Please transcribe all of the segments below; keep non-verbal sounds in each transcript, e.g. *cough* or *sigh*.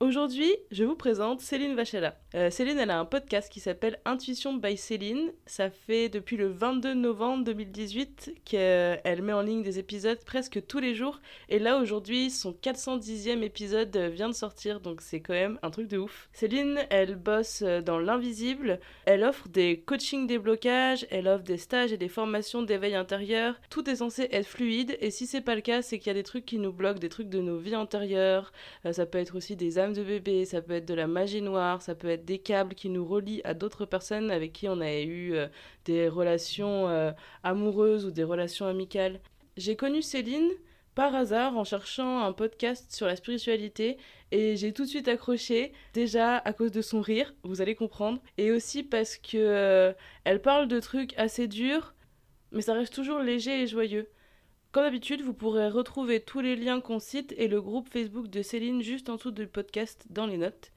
Aujourd'hui, je vous présente Céline Vachella. Euh, Céline, elle a un podcast qui s'appelle Intuition by Céline. Ça fait depuis le 22 novembre 2018 qu'elle met en ligne des épisodes presque tous les jours. Et là, aujourd'hui, son 410e épisode vient de sortir, donc c'est quand même un truc de ouf. Céline, elle bosse dans l'invisible. Elle offre des coachings déblocage, elle offre des stages et des formations d'éveil intérieur. Tout est censé être fluide, et si c'est pas le cas, c'est qu'il y a des trucs qui nous bloquent, des trucs de nos vies antérieures. Euh, ça peut être aussi des de bébé, ça peut être de la magie noire, ça peut être des câbles qui nous relient à d'autres personnes avec qui on a eu euh, des relations euh, amoureuses ou des relations amicales. J'ai connu Céline par hasard en cherchant un podcast sur la spiritualité et j'ai tout de suite accroché déjà à cause de son rire, vous allez comprendre, et aussi parce que euh, elle parle de trucs assez durs mais ça reste toujours léger et joyeux. Comme d'habitude, vous pourrez retrouver tous les liens qu'on cite et le groupe Facebook de Céline juste en dessous du podcast dans les notes.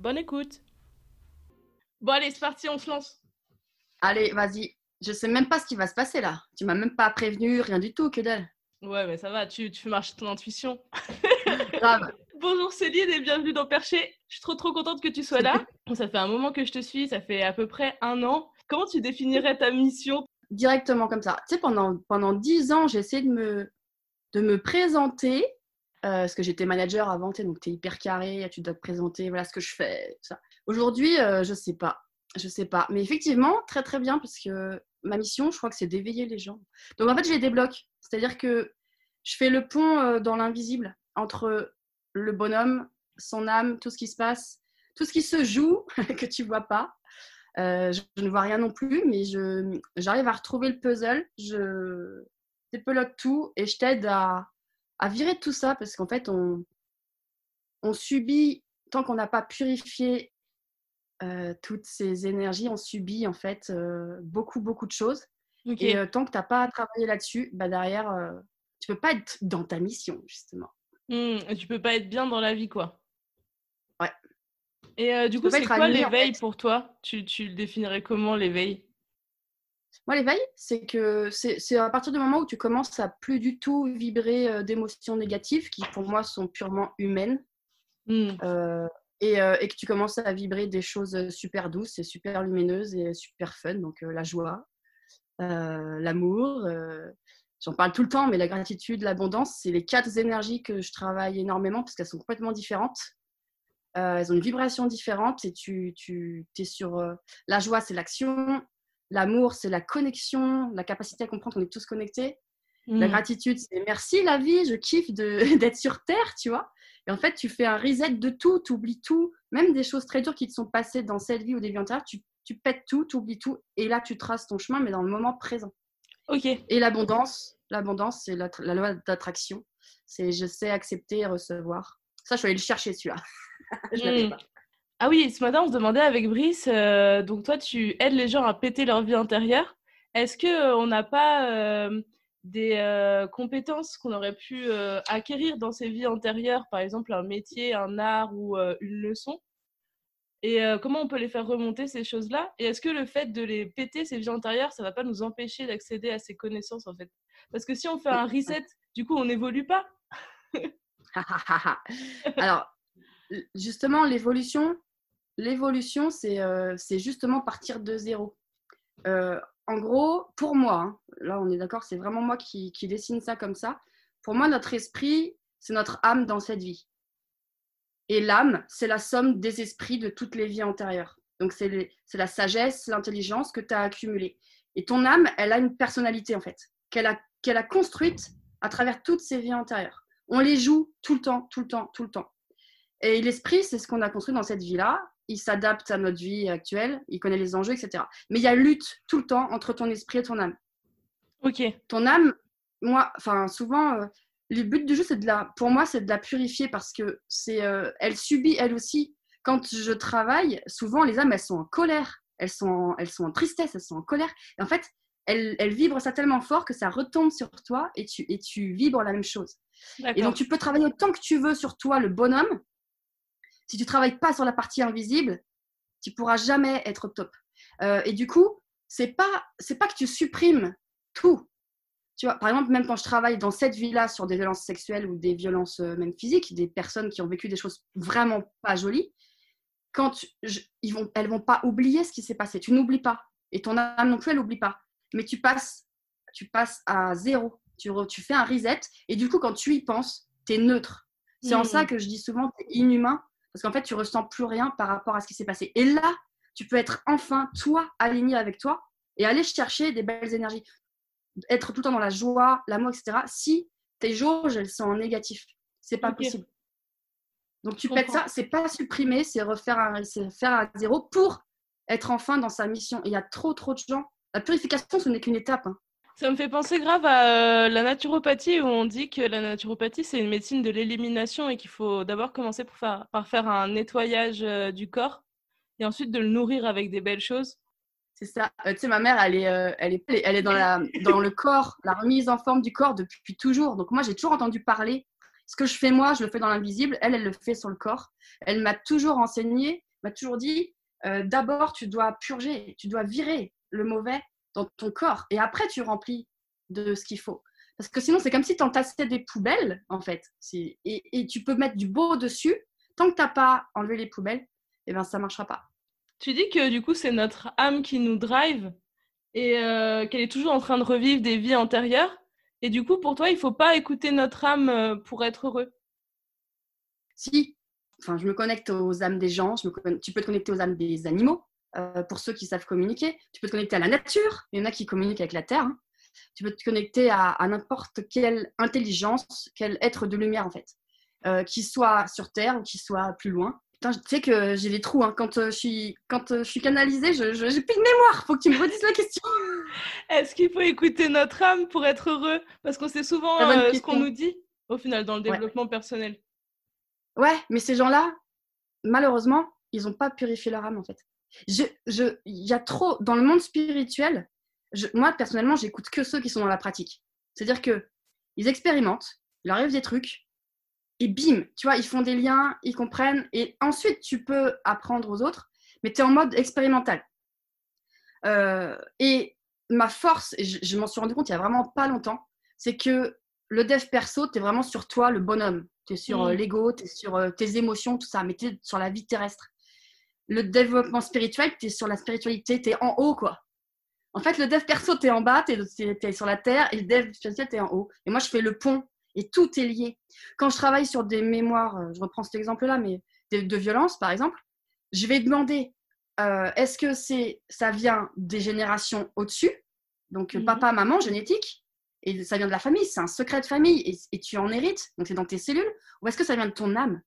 Bonne écoute Bon allez, c'est parti, on se lance Allez, vas-y. Je sais même pas ce qui va se passer là. Tu m'as même pas prévenu, rien du tout, que dalle. Ouais, mais ça va, tu, tu fais marcher ton intuition. *laughs* Grave. Bonjour Céline et bienvenue dans Perché. Je suis trop trop contente que tu sois là. *laughs* ça fait un moment que je te suis, ça fait à peu près un an. Comment tu définirais ta mission? Directement comme ça. Tu sais, pendant, pendant 10 ans, j'ai essayé de me, de me présenter, euh, parce que j'étais manager avant, donc tu es hyper carré, tu dois te présenter, voilà ce que je fais. Aujourd'hui, euh, je sais pas. Je sais pas. Mais effectivement, très très bien, parce que ma mission, je crois que c'est d'éveiller les gens. Donc en fait, je les débloque. C'est-à-dire que je fais le pont euh, dans l'invisible entre le bonhomme, son âme, tout ce qui se passe, tout ce qui se joue *laughs* que tu vois pas, euh, je, ne vois rien non plus, mais j'arrive à retrouver le puzzle, je dépelote tout et je t'aide à, à, virer tout ça parce qu'en fait, on, on subit, tant qu'on n'a pas purifié euh, toutes ces énergies, on subit en fait euh, beaucoup, beaucoup de choses. Et tant que tu n'as pas travaillé là-dessus, bah derrière, tu peux pas être dans ta mission, justement. Mmh, tu peux pas être bien dans la vie, quoi. Et euh, du coup, c'est quoi l'éveil pour toi? Tu, tu, le définirais comment l'éveil? Moi, l'éveil, c'est que c'est à partir du moment où tu commences à plus du tout vibrer euh, d'émotions négatives qui, pour moi, sont purement humaines. Mmh. Euh, et, et, que tu commences à vibrer des choses super douces et super lumineuses et super fun, donc la joie, l'amour, j'en parle tout le temps, mais la gratitude, l'abondance, c'est les quatre énergies que je travaille énormément parce qu'elles sont complètement différentes. Euh, elles ont une vibration différente et tu, tu es sur euh, la joie, c'est l'action, l'amour, c'est la connexion, la capacité à comprendre qu'on est tous connectés. La mmh. gratitude, c'est merci la vie, je kiffe *laughs* d'être sur Terre, tu vois. Et en fait, tu fais un reset de tout, tu oublies tout, même des choses très dures qui te sont passées dans cette vie ou des vies antérieures, tu, tu pètes tout, tu oublies tout, et là, tu traces ton chemin, mais dans le moment présent. Ok. Et l'abondance, l'abondance, c'est la, la, loi d'attraction. C'est je sais accepter et recevoir. Ça, je suis allée le chercher, celui-là. *laughs* Mmh. Ah oui, ce matin, on se demandait avec Brice, euh, donc toi, tu aides les gens à péter leur vie intérieure. Est-ce qu'on euh, on n'a pas euh, des compétences qu'on aurait pu acquérir dans ces vies antérieures, par exemple un métier, un art ou une leçon. Et comment on peut les faire remonter, ces choses-là? Et est-ce que le fait de les péter, ces vies antérieures, ça ne va pas nous empêcher d'accéder à ces connaissances, en fait? Parce que si on fait un reset, du coup, on n'évolue pas. *laughs* Alors, justement, l'évolution, l'évolution, c'est euh, justement partir de zéro. Euh, en gros, pour moi, hein, là on est d'accord, c'est vraiment moi qui, dessine ça comme ça. Pour moi, notre esprit, c'est notre âme dans cette vie. Et l'âme, c'est la somme des esprits de toutes les vies antérieures. Donc, c'est la sagesse, l'intelligence que tu as accumulée. Et ton âme, elle a une personnalité, en fait, qu'elle a, qu'elle a construite à travers toutes ces vies antérieures. On les joue tout le temps, tout le temps, tout le temps. Et l'esprit, c'est ce qu'on a construit dans cette vie-là. Il s'adapte à notre vie actuelle, il connaît les enjeux, etc. Mais il y a lutte tout le temps entre ton esprit et ton âme. Ok. Ton âme, moi, enfin, souvent, euh, le but du jeu, c'est de la, pour moi, c'est de la purifier parce que c'est, euh, elle subit elle aussi. Quand je travaille, souvent les âmes, elles sont en colère, elles sont, en, elles sont en tristesse, elles sont en colère. Et en fait, elles, elles vibrent ça tellement fort que ça retombe sur toi et tu, et tu vibres la même chose. Et donc, tu peux travailler autant que tu veux sur toi, le bonhomme. Si tu travailles pas sur la partie invisible, tu pourras jamais être au top. Euh, et du coup, c'est pas, c'est pas que tu supprimes tout. Tu vois, par exemple, même quand je travaille dans cette vie-là sur des violences sexuelles ou des violences euh, même physiques, des personnes qui ont vécu des choses vraiment pas jolies, quand ils vont, elles vont pas oublier ce qui s'est passé. Tu n'oublies pas. Et ton âme non plus, elle n'oublie pas. Mais tu passes, tu passes à zéro. Tu, tu fais un reset. Et du coup, quand tu y penses, tu es neutre. C'est en ça mmh. que je dis souvent, tu es inhumain. Parce qu'en fait, tu ressens plus rien par rapport à ce qui s'est passé. Et là, tu peux être enfin, toi, aligné avec toi et aller chercher des belles énergies être tout le temps dans la joie, l'amour, etc. Si tes jauges, elles sont en négatif, c'est pas possible. Donc tu pètes ça, c'est pas supprimer, c'est refaire un, faire à zéro pour être enfin dans sa mission. il y a trop trop de gens. La purification, ce n'est qu'une étape. Hein. Ça me fait penser grave à euh, la naturopathie où on dit que la naturopathie c'est une médecine de l'élimination et qu'il faut d'abord commencer par faire un nettoyage euh, du corps et ensuite de le nourrir avec des belles choses c'est ça. Euh, tu sais, ma mère, elle est, elle est, elle est dans, la, dans le corps, la remise en forme du corps depuis toujours. Donc, moi, j'ai toujours entendu parler. Ce que je fais moi, je le fais dans l'invisible. Elle, elle le fait sur le corps. Elle m'a toujours enseigné, m'a toujours dit d'abord, tu dois purger, tu dois virer le mauvais dans ton corps. Et après, tu remplis de ce qu'il faut. Parce que sinon, c'est comme si tu entassais des poubelles, en fait. Et, et, tu peux mettre du beau dessus. Tant que tu n'as pas enlevé les poubelles, eh ben, ça ne marchera pas. Tu dis que du coup, c'est notre âme qui nous drive et euh, qu'elle est toujours en train de revivre des vies antérieures. Et du coup, pour toi, il ne faut pas écouter notre âme euh, pour être heureux. Si, enfin, je me connecte aux âmes des gens, tu peux te connecter aux âmes des animaux, euh, pour ceux qui savent communiquer. Tu peux te connecter à la nature, il y en a qui communiquent avec la Terre. Hein. Tu peux te connecter à, n'importe quelle intelligence, quel être de lumière en fait, qui soit sur Terre ou qui soit plus loin. Putain, tu sais que j'ai des trous. Hein. Quand, euh, je suis, quand euh, je suis canalisée, je, j'ai plus de mémoire. Faut que tu me redisses la question. *laughs* Est-ce qu'il faut écouter notre âme pour être heureux? Parce qu'on sait souvent euh, ce qu'on nous dit, au final, dans le développement personnel. Ouais, mais ces gens-là, malheureusement, ils n'ont pas purifié leur âme, en fait. Je, je, il y a trop, dans le monde spirituel, je, moi, personnellement, j'écoute que ceux qui sont dans la pratique. C'est-à-dire que ils expérimentent, il leur arrive des trucs, et bim, tu vois, ils font des liens, ils comprennent, et ensuite tu peux apprendre aux autres, mais tu es en mode expérimental. Euh, et ma force, et je, m'en suis rendu compte il y a vraiment pas longtemps, c'est que le dev perso, tu es vraiment sur toi, le bonhomme. Tu es sur euh, mm. l'ego, tu es sur euh, tes émotions, tout ça, mais tu es sur la vie terrestre. Le développement spirituel, tu es sur la spiritualité, tu es en haut, quoi. En fait, le dev perso, tu es en bas, tu es, es, sur la terre, et le dev spirituel, tu es en haut. Et moi, je fais le pont et tout est lié. Quand je travaille sur des mémoires, euh, je reprends cet exemple-là, mais de, violence, par exemple, je vais demander euh, est-ce que c'est ça vient des générations au-dessus, donc mhm. papa, maman, génétique, et ça vient de la famille, c'est un secret de famille, et, tu en hérites, donc c'est dans tes cellules, ou est-ce que ça vient de ton âme?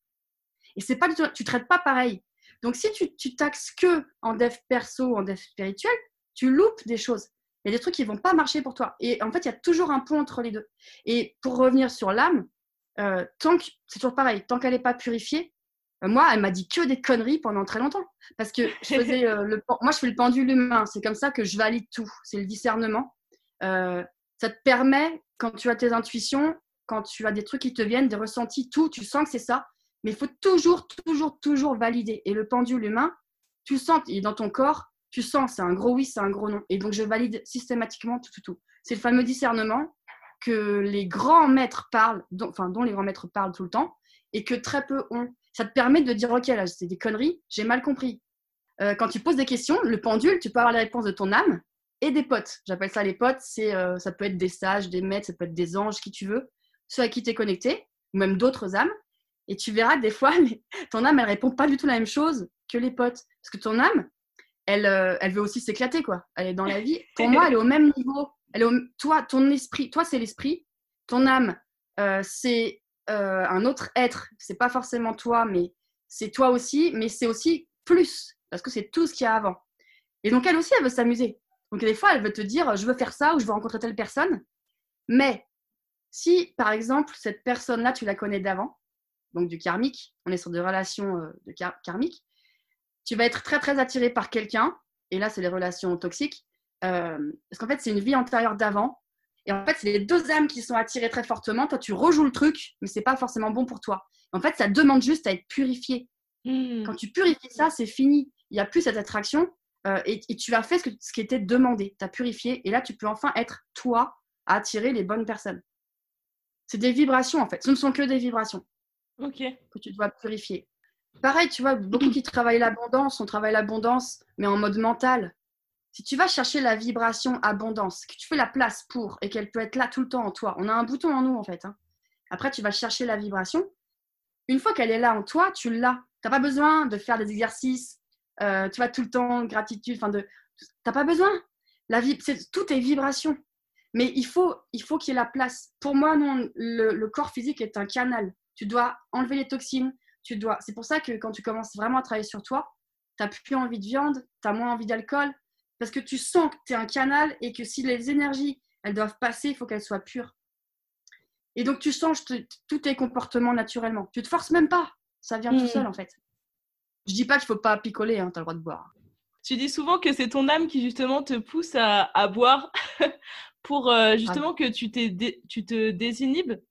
Et c'est pas tu traites pas pareil. Donc si tu, tu taxes que en dev perso ou en dev spirituel, tu loupes des choses. Il y a des trucs qui vont pas marcher pour toi. Et en fait, il y a toujours un pont entre les deux. Et pour revenir sur l'âme, euh, tant que c'est toujours pareil, tant qu'elle n'est pas purifiée, euh, moi, elle m'a dit que des conneries pendant très longtemps. Parce que je *laughs* faisais euh, le, moi, je fais le pendule humain. C'est comme ça que je valide tout. C'est le discernement. ça te permet, quand tu as tes intuitions, quand tu as des trucs qui te viennent, des ressentis, tout, tu sens que c'est ça. Mais il faut toujours, toujours, toujours valider. Et le pendule humain, tu sens, il est dans ton corps, tu sens, c'est un gros oui, c'est un gros non. Et donc, je valide systématiquement tout, tout, tout. C'est le fameux discernement que les grands maîtres parlent, dont, enfin, dont les grands maîtres parlent tout le temps, et que très peu ont. Ça te permet de dire, OK, là, c'est des conneries, j'ai mal compris. Euh, quand tu poses des questions, le pendule, tu peux avoir les réponses de ton âme et des potes. J'appelle ça les potes, c'est, euh, ça peut être des sages, des maîtres, ça peut être des anges, qui tu veux, ceux à qui tu es connecté, ou même d'autres âmes. Et tu verras que des fois, *laughs* ton âme, elle répond pas du tout la même chose que les potes. Parce que ton âme, elle, euh, elle veut aussi s'éclater, quoi. Elle est dans la vie. Pour moi, elle est au même niveau. Elle est Toi, ton esprit, toi, c'est l'esprit. Ton âme, euh, c'est euh, un autre être. C'est pas forcément toi, mais c'est toi aussi. Mais c'est aussi plus, parce que c'est tout ce qu'il y a avant. Et donc, elle aussi, elle veut s'amuser. Donc, des fois, elle veut te dire, je veux faire ça ou je veux rencontrer telle personne. Mais Si, par exemple, cette personne-là, tu la connais d'avant, donc du karmique, on est sur des relations euh, de karmique, tu vas être très, très attiré par quelqu'un, et là, c'est les relations toxiques, euh, parce qu'en fait, c'est une vie antérieure d'avant, et en fait, c'est les deux âmes qui sont attirées très fortement. Toi, tu rejoues le truc, mais c'est pas forcément bon pour toi. En fait, ça demande juste à être purifié. Mmh. Quand tu purifies ça, c'est fini. Il n'y a plus cette attraction euh, et, tu as fait ce, ce qui était demandé. Tu as purifié et là, tu peux enfin être toi à attirer les bonnes personnes. C'est des vibrations en fait. Ce ne sont que des vibrations Que tu dois purifier. Pareil, tu vois, beaucoup qui travaillent l'abondance, on travaille l'abondance, mais en mode mental. Si tu vas chercher la vibration abondance, que tu fais la place pour et qu'elle peut être là tout le temps en toi, on a un bouton en nous en fait. Hein. Après, tu vas chercher la vibration. Une fois qu'elle est là en toi, tu l'as. Tu n'as pas besoin de faire des exercices, euh, tu vois, tout le temps, gratitude. Enfin, de... Tu n'as pas besoin. La vie, c'est, tout est vibration. Mais il faut, il faut qu'il y ait la place. Pour moi, non, le, corps physique est un canal. Tu dois enlever les toxines. Tu dois. C'est pour ça que quand tu commences vraiment à travailler sur toi, tu n'as plus envie de viande, tu as moins envie d'alcool, parce que tu sens que tu es un canal et que si les énergies, elles doivent passer, il faut qu'elles soient pures. Et donc, tu changes tous tes comportements naturellement. Tu te forces même pas. Ça vient tout hmm. seul, en fait. Je dis pas qu'il faut pas picoler, hein, tu as le droit de boire. Tu dis souvent que c'est ton âme qui, justement, te pousse à, boire *laughs* pour euh, justement que tu, tu te désinhibes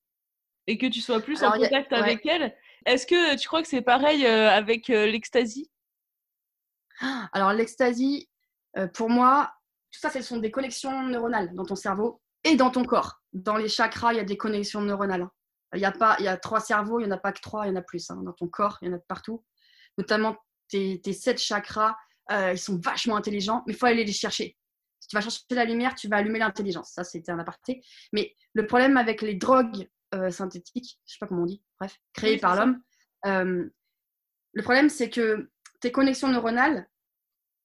et que tu sois plus en contact avec elle. Est-ce que tu crois que c'est pareil euh, avec euh, l'ecstasy Alors, l'ecstasy, euh, pour moi, tout ça, ce sont des connexions neuronales dans ton cerveau et dans ton corps. Dans les chakras, il y a des connexions neuronales. Il y a, pas, il y a trois cerveaux, il n'y en a pas que trois, il y en a plus. Hein. Dans ton corps, il y en a de partout. Notamment tes, sept chakras, euh, ils sont vachement intelligents, mais il faut aller les chercher. Si tu vas chercher la lumière, tu vas allumer l'intelligence. Ça, c'était un aparté. Mais le problème avec les drogues euh, synthétiques, je ne sais pas comment on dit, bref, créées par l'homme, le problème, c'est que tes connexions neuronales,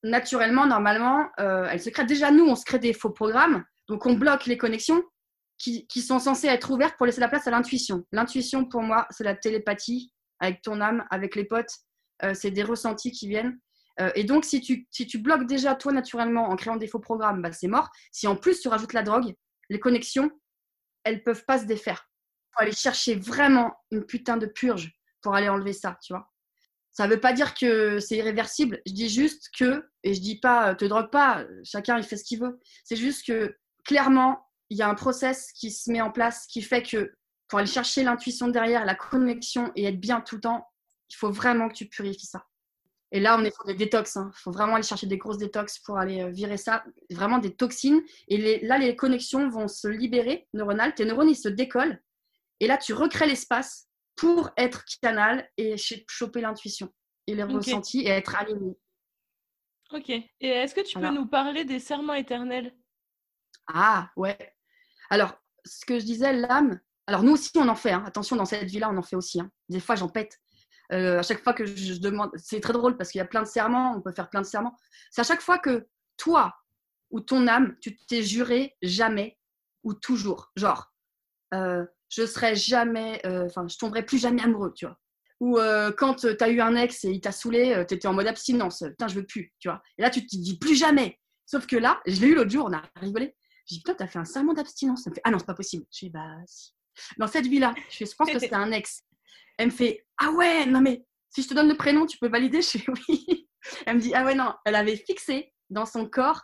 naturellement, normalement, euh, elle se crée. Déjà, nous, on se crée des faux programmes. Donc, on bloque les connexions qui, sont censées être ouvertes pour laisser la place à l'intuition. L'intuition, pour moi, c'est la télépathie avec ton âme, avec les potes. Euh, c'est des ressentis qui viennent. Euh, et donc, si tu, si tu bloques déjà toi naturellement en créant des faux programmes, bah, c'est mort. Si en plus tu rajoutes la drogue, les connexions, elles peuvent pas se défaire. Aller chercher vraiment une putain de purge pour aller enlever ça, tu vois. Ça ne veut pas dire que c'est irréversible. Je dis juste que, et je dis pas, te drogue pas, chacun il fait ce qu'il veut. C'est juste que clairement, il y a un process qui se met en place qui fait que pour aller chercher l'intuition derrière, la connexion et être bien tout le temps, il faut vraiment que tu purifies ça. Et là, on est sur des détox. Il hein. faut vraiment aller chercher des grosses détox pour aller euh, virer ça. Vraiment des toxines. Et là, les connexions vont se libérer neuronales. Tes neurones, ils se décollent. Et là, tu recrées l'espace pour être canal et choper l'intuition et les ressentis et être aligné. Ok. Et est-ce que tu peux nous parler des serments éternels? Ah, ouais. Alors, ce que je disais, l'âme. Alors, nous aussi, on en fait. Hein. Attention, dans cette vie-là, on en fait aussi. Hein. Des fois, j'en pète. Euh, à chaque fois que je demande, c'est très drôle parce qu'il y a plein de serments, on peut faire plein de serments. C'est à chaque fois que toi ou ton âme, tu t'es juré jamais ou toujours. Genre, euh, je serai jamais, euh, enfin, je tomberai plus jamais amoureux, tu vois. Ou euh, quand tu as eu un ex et il t'a saoulé, euh, tu étais en mode abstinence, putain, je veux plus, tu vois. Et là, tu te dis plus jamais. Sauf que là, je l'ai eu l'autre jour, on a rigolé. J'ai dit, putain, t'as fait un serment d'abstinence. Elle me fait, ah non, c'est pas possible. Je dis, bah, si. Dans cette vie-là, je, je pense que c'était un ex. Elle me fait, ah ouais, non mais si je te donne le prénom, tu peux valider Je fais *laughs* oui. Elle me dit, ah ouais, non, elle avait fixé dans son corps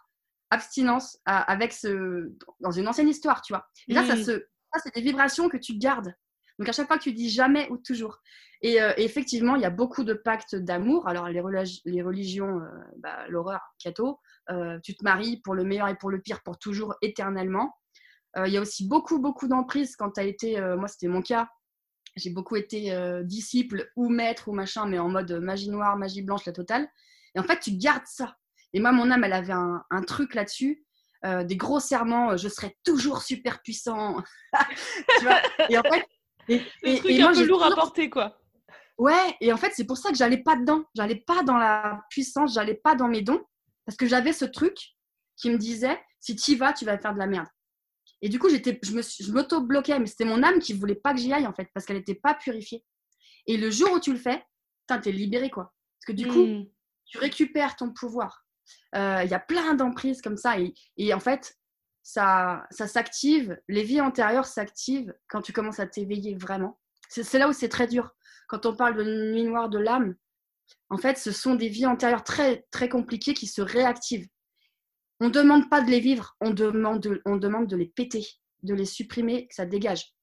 abstinence avec ce, dans une ancienne histoire, tu vois. Et là, ça mmh. C'est des vibrations que tu gardes. Donc à chaque fois que tu dis jamais ou toujours. Et, euh, effectivement, il y a beaucoup de pactes d'amour. Alors les, religions, euh, bah, l'horreur, catho, euh, tu te maries pour le meilleur et pour le pire, pour toujours, éternellement. Il y a aussi beaucoup, beaucoup d'emprise quand tu as été, moi c'était mon cas, j'ai beaucoup été disciple ou maître ou machin, mais en mode magie noire, magie blanche, la totale. Et en fait, tu gardes ça. Et moi, mon âme, elle avait un truc là-dessus. Euh, des gros serments, euh, je serai toujours super puissant. *laughs* tu vois et en fait, et, et, truc un peu lourd à porter, quoi. Ouais, et en fait, c'est pour ça que j'allais pas dedans. J'allais pas dans la puissance, j'allais pas dans mes dons, parce que j'avais ce truc qui me disait si tu y vas, tu vas faire de la merde. Et du coup, j'étais, je, me, je m'auto-bloquais, mais c'était mon âme qui voulait pas que j'y aille, en fait, parce qu'elle n'était pas purifiée. Et le jour où tu le fais, tu es libéré, quoi. Parce que du coup, hmm. tu récupères ton pouvoir. Euh, il y a plein d'emprises comme ça. Et, en fait, ça, ça s'active, les vies antérieures s'activent quand tu commences à t'éveiller vraiment. C'est là où c'est très dur. Quand on parle de nuit noire de l'âme, en fait, ce sont des vies antérieures très, très compliquées qui se réactivent. On ne demande pas de les vivre, on demande de, on demande de les péter, de les supprimer, que ça dégage,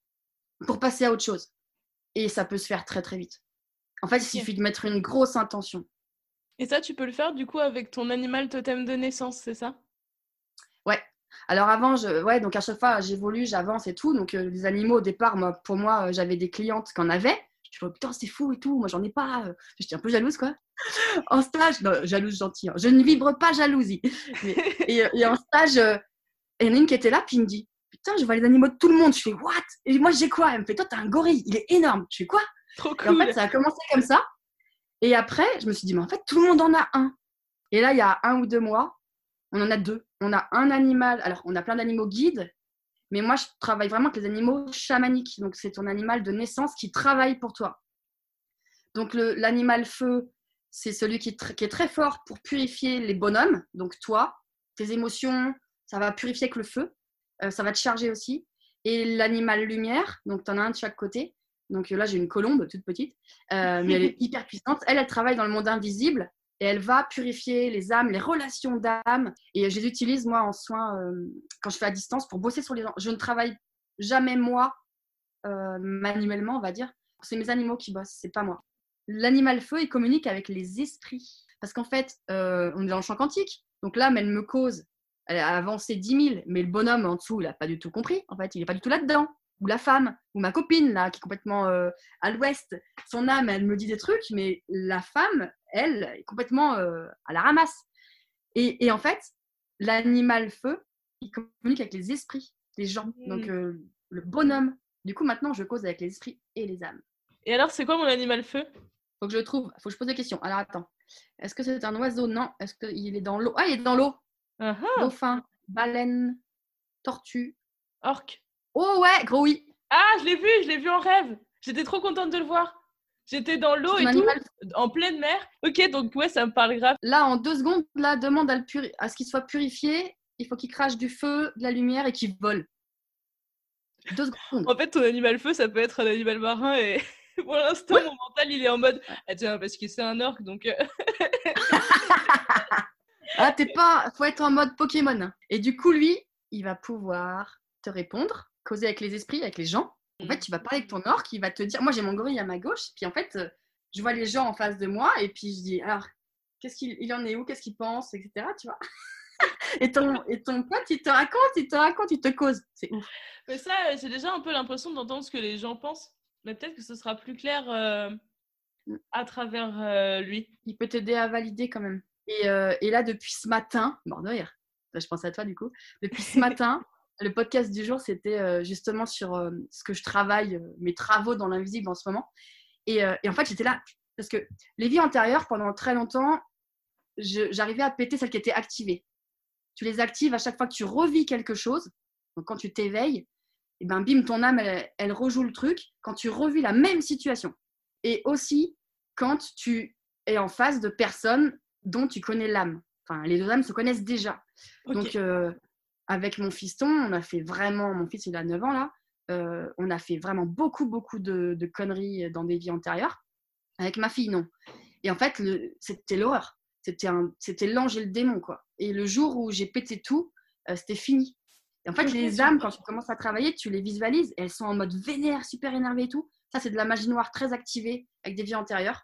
pour passer à autre chose. Et ça peut se faire très très vite. En fait, il suffit de mettre une grosse intention. Et ça, tu peux le faire du coup avec ton animal totem de naissance, c'est ça? Ouais. Alors avant, je, ouais, donc à chaque fois, j'évolue, j'avance et tout. Donc euh, les animaux, au départ, moi, pour moi, euh, j'avais des clientes qui en avaient. Je me putain, c'est fou et tout. Moi, j'en ai pas. Euh. J'étais un peu jalouse, quoi. *laughs* en stage, non, jalouse gentille. Hein. Je ne vibre pas jalousie. et, et, en stage, il y en a une qui était là, puis il me dit Putain, je vois les animaux de tout le monde. Je fais What? Et moi, j'ai quoi? Elle me fait Toi, t'as un gorille, il est énorme. Je fais Quoi? Trop cool. Et en fait, ça a commencé comme ça. Et après, je me suis dit Mais en fait, tout le monde en a un. Et là, il y a un ou deux mois, on en a deux. On a un animal. Alors, on a plein d'animaux guides. Mais moi, je travaille vraiment avec les animaux chamaniques. Donc, c'est ton animal de naissance qui travaille pour toi. Donc, l'animal feu, c'est celui qui, est très fort pour purifier les bonhommes. Donc, toi, tes émotions, ça va purifier avec le feu. Euh, ça va te charger aussi. Et l'animal lumière, donc tu en as un de chaque côté. Donc là, j'ai une colombe toute petite, euh, mais elle est *laughs* hyper puissante. Elle, elle travaille dans le monde invisible et elle va purifier les âmes, les relations d'âmes. Et je les utilise, moi, en soins, euh, quand je fais à distance, pour bosser sur les gens. Je ne travaille jamais, moi, manuellement, on va dire. C'est mes animaux qui bossent, c'est pas moi. L'animal feu, il communique avec les esprits. Parce qu'en fait, on est dans le champ quantique. Donc là, elle me cause elle a avancé 10 000, mais le bonhomme en dessous, il n'a pas du tout compris. En fait, il n'est pas du tout là-dedans. Ou la femme, ou ma copine, là, qui est complètement euh, à l'ouest, son âme, elle me dit des trucs, mais la femme, elle, est complètement euh, à la ramasse. Et, en fait, l'animal feu, il communique avec les esprits, les gens. Donc, mmh. euh, le bonhomme. Du coup, maintenant, je cause avec les esprits et les âmes. Et alors, c'est quoi mon animal feu? Faut que je trouve. Faut que je pose des questions. Alors, attends. Est-ce que c'est un oiseau? Non. Est-ce qu'il est dans l'eau? Ah, il est dans l'eau. Uh-huh. Dauphin, baleine, tortue. Orque. Oh ouais, gros oui. Ah, je l'ai vu, je l'ai vu en rêve. J'étais trop contente de le voir. J'étais dans l'eau et tout, en pleine mer. Ok, donc ouais, ça me parle grave. Là, en deux secondes, là, demande à, à ce qu'il soit purifié. Il faut qu'il crache du feu, de la lumière et qu'il vole. Deux secondes. En fait, ton animal feu, ça peut être un animal marin et *laughs* pour l'instant, mon mental, il est en mode ah tiens, parce que c'est un orque, donc. Euh, *laughs* Ah, t'es pas. Faut être en mode Pokémon. Et du coup, lui, il va pouvoir te répondre, causer avec les esprits, avec les gens. En fait, tu vas parler avec ton orc, il va te dire. Moi, j'ai mon gorille à ma gauche, puis en fait, euh, je vois les gens en face de moi, et puis je dis alors, qu'est-ce qu'il il en est où, qu'est-ce qu'il pense, etc. Tu vois *laughs* et ton, et ton pote, il te raconte, il te raconte, il te cause. C'est ouf. Mais ça, euh, j'ai déjà un peu l'impression d'entendre ce que les gens pensent. Mais peut-être que ce sera plus clair euh, mm. à travers lui. Il peut t'aider à valider quand même. Euh, et, là, depuis ce matin, mort de rire, je pense à toi du coup, depuis ce *laughs* matin, le podcast du jour, c'était euh, justement sur euh, ce que je travaille, mes travaux dans l'invisible en ce moment. Et, en fait, j'étais là, parce que les vies antérieures, pendant très longtemps, j'arrivais à péter celles qui étaient activées. Tu les actives à chaque fois que tu revis quelque chose. Donc quand tu t'éveilles, et ben bim, ton âme, elle, elle rejoue le truc quand tu revis la même situation. Et aussi quand tu es en face de personnes dont tu connais l'âme. Enfin, les deux âmes se connaissent déjà. Donc, euh, avec mon fiston, on a fait vraiment, mon fils il a 9 ans là, euh, on a fait vraiment beaucoup, beaucoup de, conneries dans des vies antérieures. Avec ma fille, non. Et en fait, c'était l'horreur. C'était l'ange et le démon, quoi. Et le jour où j'ai pété tout, euh, c'était fini. Et en fait, les âmes, quand tu commences à travailler, tu les visualises, elles sont en mode vénère, super énervées et tout. Ça, c'est de la magie noire très activée avec des vies antérieures.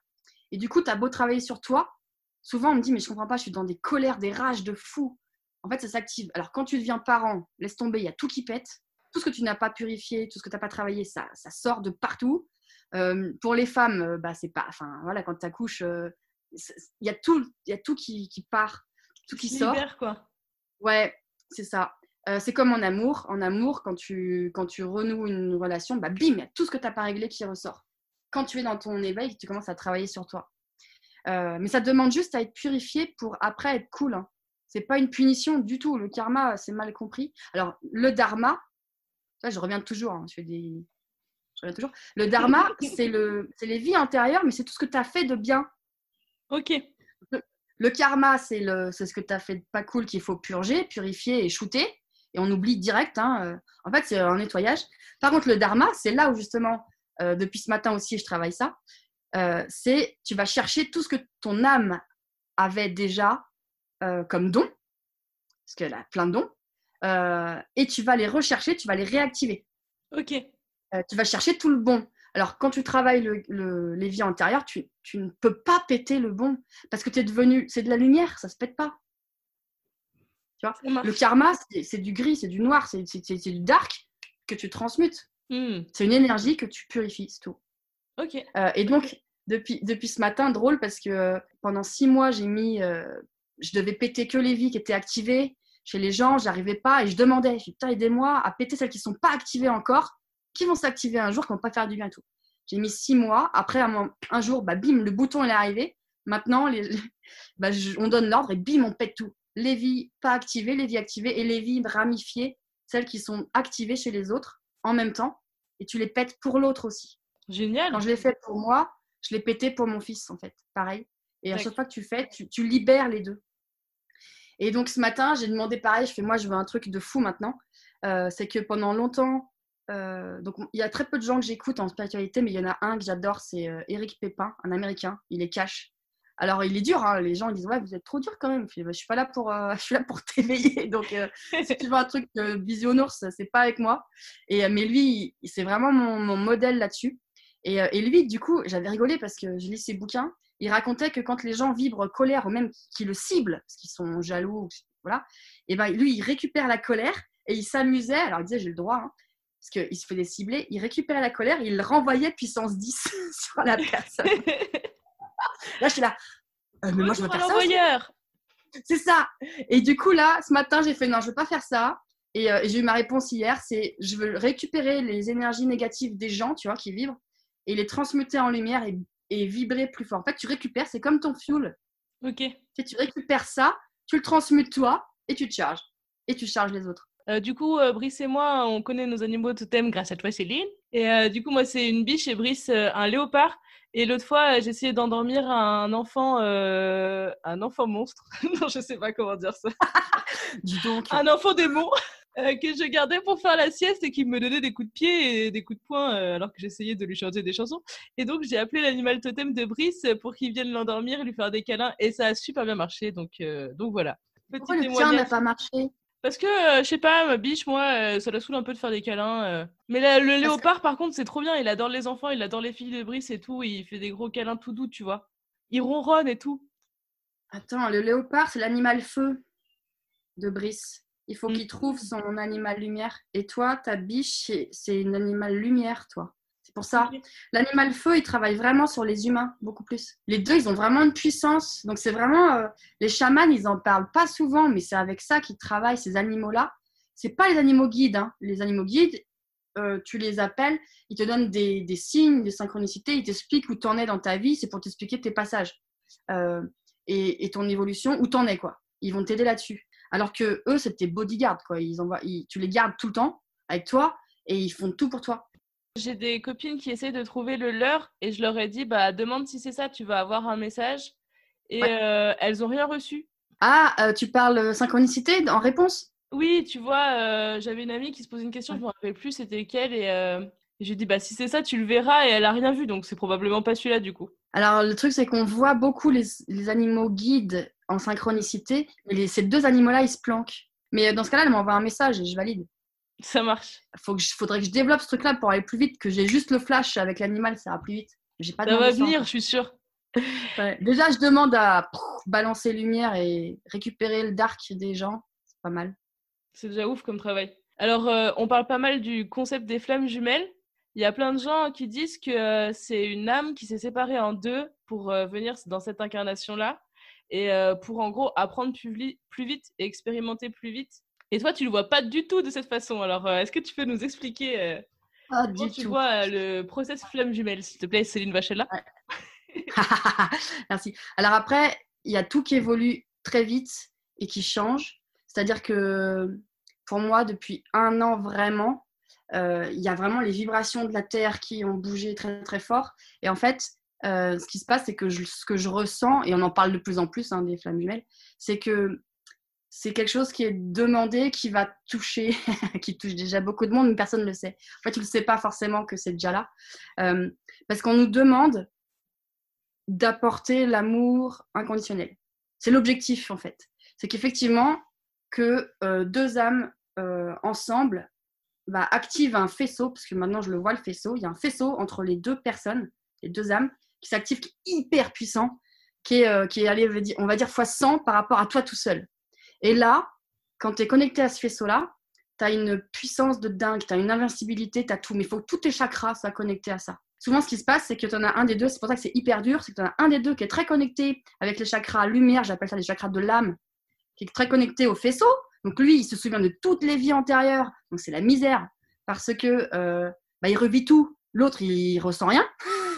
Et du coup, tu as beau travailler sur toi, souvent on me dit mais je comprends pas, je suis dans des colères, des rages de fou. En fait, ça s'active. Alors quand tu deviens parent, laisse tomber, il y a tout qui pète. Tout ce que tu n'as pas purifié, tout ce que tu n'as pas travaillé, ça, ça sort de partout. Euh, pour les femmes, euh, bah, c'est pas. Enfin, voilà, quand tu accouches, euh, il y a tout, y a tout qui, qui part, tout qui sort. quoi. Ouais, c'est ça. c'est comme en amour. En amour, quand tu, quand tu renoues une relation, bah, bim, il y a tout ce que tu n'as pas réglé qui ressort. Quand tu es dans ton éveil, tu commences à travailler sur toi. Mais ça demande juste à être purifié pour après être cool. Hein. C'est pas une punition du tout. Le karma, c'est mal compris. Alors, le dharma, ça, je reviens toujours. Hein, je fais des. Je reviens toujours. Le dharma, *laughs* c'est le, les vies antérieures, mais c'est tout ce que tu as fait de bien. Ok. Le, karma, c'est le, c'est ce que tu as fait de pas cool qu'il faut purger, purifier et shooter. et on oublie direct. Hein, euh, en fait, c'est un nettoyage. Par contre, le dharma, c'est là où justement, euh, depuis ce matin aussi, je travaille ça. Euh, c'est tu vas chercher tout ce que ton âme avait déjà comme don, parce qu'elle a plein de dons, et tu vas les rechercher, tu vas les réactiver. Ok. tu vas chercher tout le bon. Alors, quand tu travailles le, le, les vies antérieures, tu, tu, ne peux pas péter le bon parce que tu es devenu, c'est de la lumière, ça se pète pas. Tu vois? Le karma, c'est du gris, c'est du noir, c'est du dark que tu transmutes. Hmm. C'est une énergie que tu purifies, c'est tout. Ok. Euh, et donc, depuis, depuis ce matin, drôle parce que euh, pendant six mois, j'ai mis, euh, je devais péter que les vies qui étaient activées chez les gens, j'arrivais pas et je demandais, je putain, aidez-moi à péter celles qui sont pas activées encore qui vont s'activer un jour, qui vont pas faire du bien et tout. J'ai mis six mois. Après, un, jour, bah, bim, le bouton est arrivé. Maintenant, les, *laughs* bah, on donne l'ordre et bim, on pète tout. Les vies pas activées, les vies activées et les vies ramifiées, celles qui sont activées chez les autres en même temps. Et tu les pètes pour l'autre aussi. Génial. Quand je l'ai fait pour moi, je l'ai pété pour mon fils, en fait. Pareil. Et à chaque fois que tu fais, tu, tu libères les deux. Et donc ce matin, j'ai demandé pareil, je fais moi, je veux un truc de fou maintenant. Euh, c'est que pendant longtemps, euh, donc, il y a très peu de gens que j'écoute en spiritualité, mais il y en a un que j'adore, c'est euh, Eric Pépin, un américain. Il est cash. Alors, il est dur, hein. les gens disent Ouais, vous êtes trop dur quand même. Je, bah, suis pas là pour, euh, *laughs* je suis là pour t'éveiller. Donc, si tu veux un truc bisounours, c'est pas avec moi. Et, mais lui, c'est vraiment mon, modèle là-dessus. Et, et, lui, du coup, j'avais rigolé parce que je lis ses bouquins. Il racontait que quand les gens vibrent colère ou même qui le ciblent, parce qu'ils sont jaloux, voilà, et ben lui, il récupère la colère et il s'amusait. Alors, il disait J'ai le droit. Hein, parce qu'il se faisait cibler, il récupérait la colère, il renvoyait puissance 10 *laughs* sur la personne. *laughs* là, je suis là, euh, mais moi je veux faire ça. C'est ça. Et du coup, là, ce matin, j'ai fait non, je veux pas faire ça. Et, euh, j'ai eu ma réponse hier, c'est je veux récupérer les énergies négatives des gens, tu vois, qui vibrent, et les transmuter en lumière et, et vibrer plus fort. En fait, tu récupères, c'est comme ton fuel. Ok. Tu, tu récupères ça, tu le transmutes toi, et tu te charges. Et tu charges les autres. Euh, du coup, euh, Brice et moi, on connaît nos animaux totems grâce à toi, Céline. Et euh, du coup, moi, c'est une biche et Brice, un léopard. Et l'autre fois, j'ai essayé d'endormir un enfant, un enfant monstre. *laughs* non, je sais pas comment dire ça. *laughs* Dis donc. Un enfant démon que je gardais pour faire la sieste et qui me donnait des coups de pied et des coups de poing alors que j'essayais de lui chanter des chansons. Et donc, j'ai appelé l'animal totem de Brice pour qu'il vienne l'endormir et lui faire des câlins. Et ça a super bien marché. Donc, donc voilà. Petit Pourquoi le tien n'a pas marché? Parce que, euh, je sais pas, ma biche, moi, euh, ça la saoule un peu de faire des câlins. Euh. Mais le léopard, par contre, c'est trop bien. Il adore les enfants, il adore les filles de Brice et tout. Il fait des gros câlins tout doux, tu vois. Il ronronne et tout. Attends, le léopard, c'est l'animal feu de Brice. Il faut mmh. qu'il trouve son animal lumière. Et toi, ta biche, c'est une animal lumière, toi pour ça. L'animal feu, il travaille vraiment sur les humains, beaucoup plus. Les deux, ils ont vraiment une puissance. Donc, c'est vraiment. Euh, les chamans, ils en parlent pas souvent, mais c'est avec ça qu'ils travaillent, ces animaux-là. C'est pas les animaux guides. Hein. Les animaux guides, euh, tu les appelles, ils te donnent des, des signes, des synchronicités, ils t'expliquent où tu en es dans ta vie, c'est pour t'expliquer tes passages euh, et, ton évolution, où tu en es, quoi. Ils vont t'aider là-dessus. Alors que eux, c'est tes bodyguards, quoi. Ils envoient, tu les gardes tout le temps avec toi et ils font tout pour toi. J'ai des copines qui essaient de trouver le leur et je leur ai dit bah demande si c'est ça, tu vas avoir un message et euh, elles ont rien reçu. Ah, euh, tu parles synchronicité en réponse? Oui, tu vois, euh, j'avais une amie qui se posait une question, je ne me rappelle plus c'était lequel et, j'ai dit bah si c'est ça, tu le verras et elle a rien vu donc c'est probablement pas celui-là du coup. Alors le truc c'est qu'on voit beaucoup les, les, animaux guides en synchronicité, mais ces deux animaux-là ils se planquent. Mais dans ce cas-là, elle m'envoie un message et je valide. Ça marche. Faut que faudrait que je développe ce truc-là pour aller plus vite, que j'ai juste le flash avec l'animal, ça va plus vite. J'ai pas ça va venir, je suis sûre. Déjà, je demande à balancer lumière et récupérer le dark des gens. C'est pas mal. C'est déjà ouf comme travail. Alors, euh, on parle pas mal du concept des flammes jumelles. Il y a plein de gens qui disent que euh, c'est une âme qui s'est séparée en deux pour euh, venir dans cette incarnation-là et pour en gros apprendre plus, plus vite et expérimenter plus vite et toi, tu le vois pas du tout de cette façon. Alors, euh, est-ce que tu peux nous expliquer euh, ah, comment tu vois euh, le process flamme jumelle, s'il te plaît, Céline Vachella? *laughs* Merci. Alors après, il y a tout qui évolue très vite et qui change. C'est-à-dire que pour moi, depuis un an vraiment, il y a vraiment les vibrations de la Terre qui ont bougé très très fort. Et en fait, ce qui se passe, c'est que ce que je ressens, et on en parle de plus en plus hein, des flammes jumelles, c'est que c'est quelque chose qui est demandé, qui va toucher, *laughs* qui touche déjà beaucoup de monde, mais personne ne le sait. En fait, tu ne le sais pas forcément que c'est déjà là. Euh, parce qu'on nous demande d'apporter l'amour inconditionnel. C'est l'objectif, en fait. C'est qu'effectivement, que euh, deux âmes euh, ensemble bah, activent un faisceau, parce que maintenant je le vois, le faisceau, il y a un faisceau entre les deux personnes, les deux âmes, qui s'active, qui est hyper puissant, qui est, qui est allé, on va dire, fois 100 par rapport à toi tout seul. Et là, quand tu es connecté à ce faisceau-là, tu as une puissance de dingue, tu as une invincibilité, tu as tout. Mais il faut que tous tes chakras soient connectés à ça. Souvent, ce qui se passe, c'est que tu en as un des deux, c'est pour ça que c'est hyper dur, c'est que tu en as un des deux qui est très connecté avec les chakras lumière, j'appelle ça les chakras de l'âme, qui est très connecté au faisceau. Donc lui, il se souvient de toutes les vies antérieures. Donc c'est la misère, parce que euh, bah, il revit tout. L'autre, il ressent rien.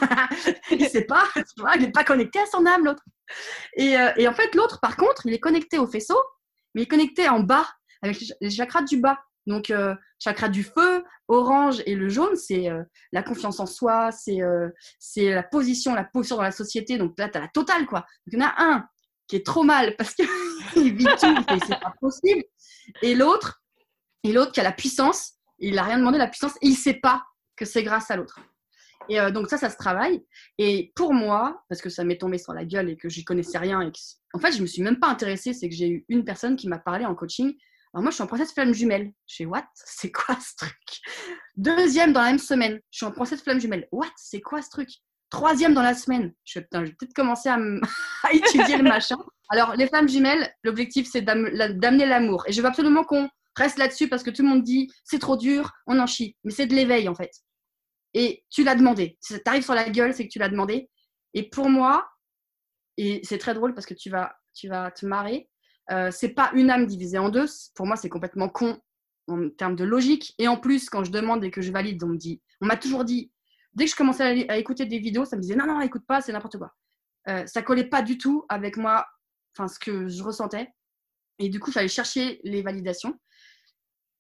*laughs* il sait pas, il n'est pas connecté à son âme, l'autre. Et, euh, et en fait, l'autre, par contre, il est connecté au faisceau, mais il est connecté en bas avec les chakras du bas. Donc, euh, chakra du feu, orange et le jaune, c'est euh, la confiance en soi, c'est euh, la position, la posture dans la société. Donc là, tu as la totale, quoi. Donc, il y en a un qui est trop mal parce qu'il *laughs* vit tout et c'est pas possible. Et l'autre, et l'autre qui a la puissance, il n'a rien demandé la puissance et il sait pas que c'est grâce à l'autre. Et euh, donc ça, ça se travaille. Et pour moi, parce que ça m'est tombé sur la gueule et que j'y connaissais rien, en fait, je me suis même pas intéressée, c'est que j'ai eu une personne qui m'a parlé en coaching. Alors moi, je suis en process flamme jumelle. Je fais what? *laughs* C'est quoi ce truc? Deuxième dans la même semaine, je suis en process flamme jumelle. What? C'est quoi ce truc? Troisième dans la semaine, je vais peut-être commencer à, *laughs* à étudier le machin. Alors, les flammes jumelles, l'objectif, c'est d'amener l'amour. Et je veux absolument qu'on reste là-dessus parce que tout le monde dit c'est trop dur, on en chie. Mais c'est de l'éveil en fait et tu l'as demandé. Si ça t'arrive sur la gueule, c'est que tu l'as demandé. Et pour moi, et c'est très drôle parce que tu vas, tu vas te marrer, euh, c'est pas une âme divisée en deux. Pour moi, c'est complètement con en termes de logique. Et en plus, quand je demande et que je valide, on me dit, on m'a toujours dit, dès que je commençais à, écouter des vidéos, ça me disait non, non, écoute pas, c'est n'importe quoi. Euh, ça collait pas du tout avec moi, enfin ce que je ressentais. Et du coup, j'allais chercher les validations.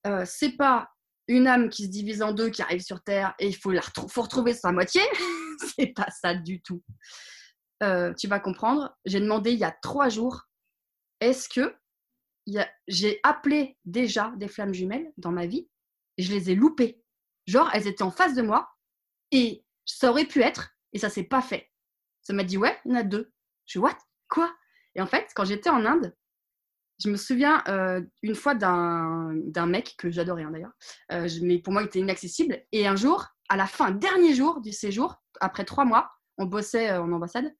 Euh, c'est pas une âme qui se divise en deux, qui arrive sur Terre, et il faut, la faut retrouver sa moitié. *laughs* c'est pas ça du tout. Euh, tu vas comprendre. J'ai demandé il y a trois jours, est-ce que j'ai appelé déjà des flammes jumelles dans ma vie et je les ai loupées. Genre, elles étaient en face de moi et ça aurait pu être et ça s'est pas fait. Ça m'a dit, ouais, il y en a deux. Je suis, what? Quoi? Et en fait, quand j'étais en Inde, je me souviens euh, une fois d'un mec que j'adorais hein, d'ailleurs, euh, mais pour moi il était inaccessible. Et un jour, à la fin, dernier jour du séjour, après trois mois, on bossait euh, en ambassade.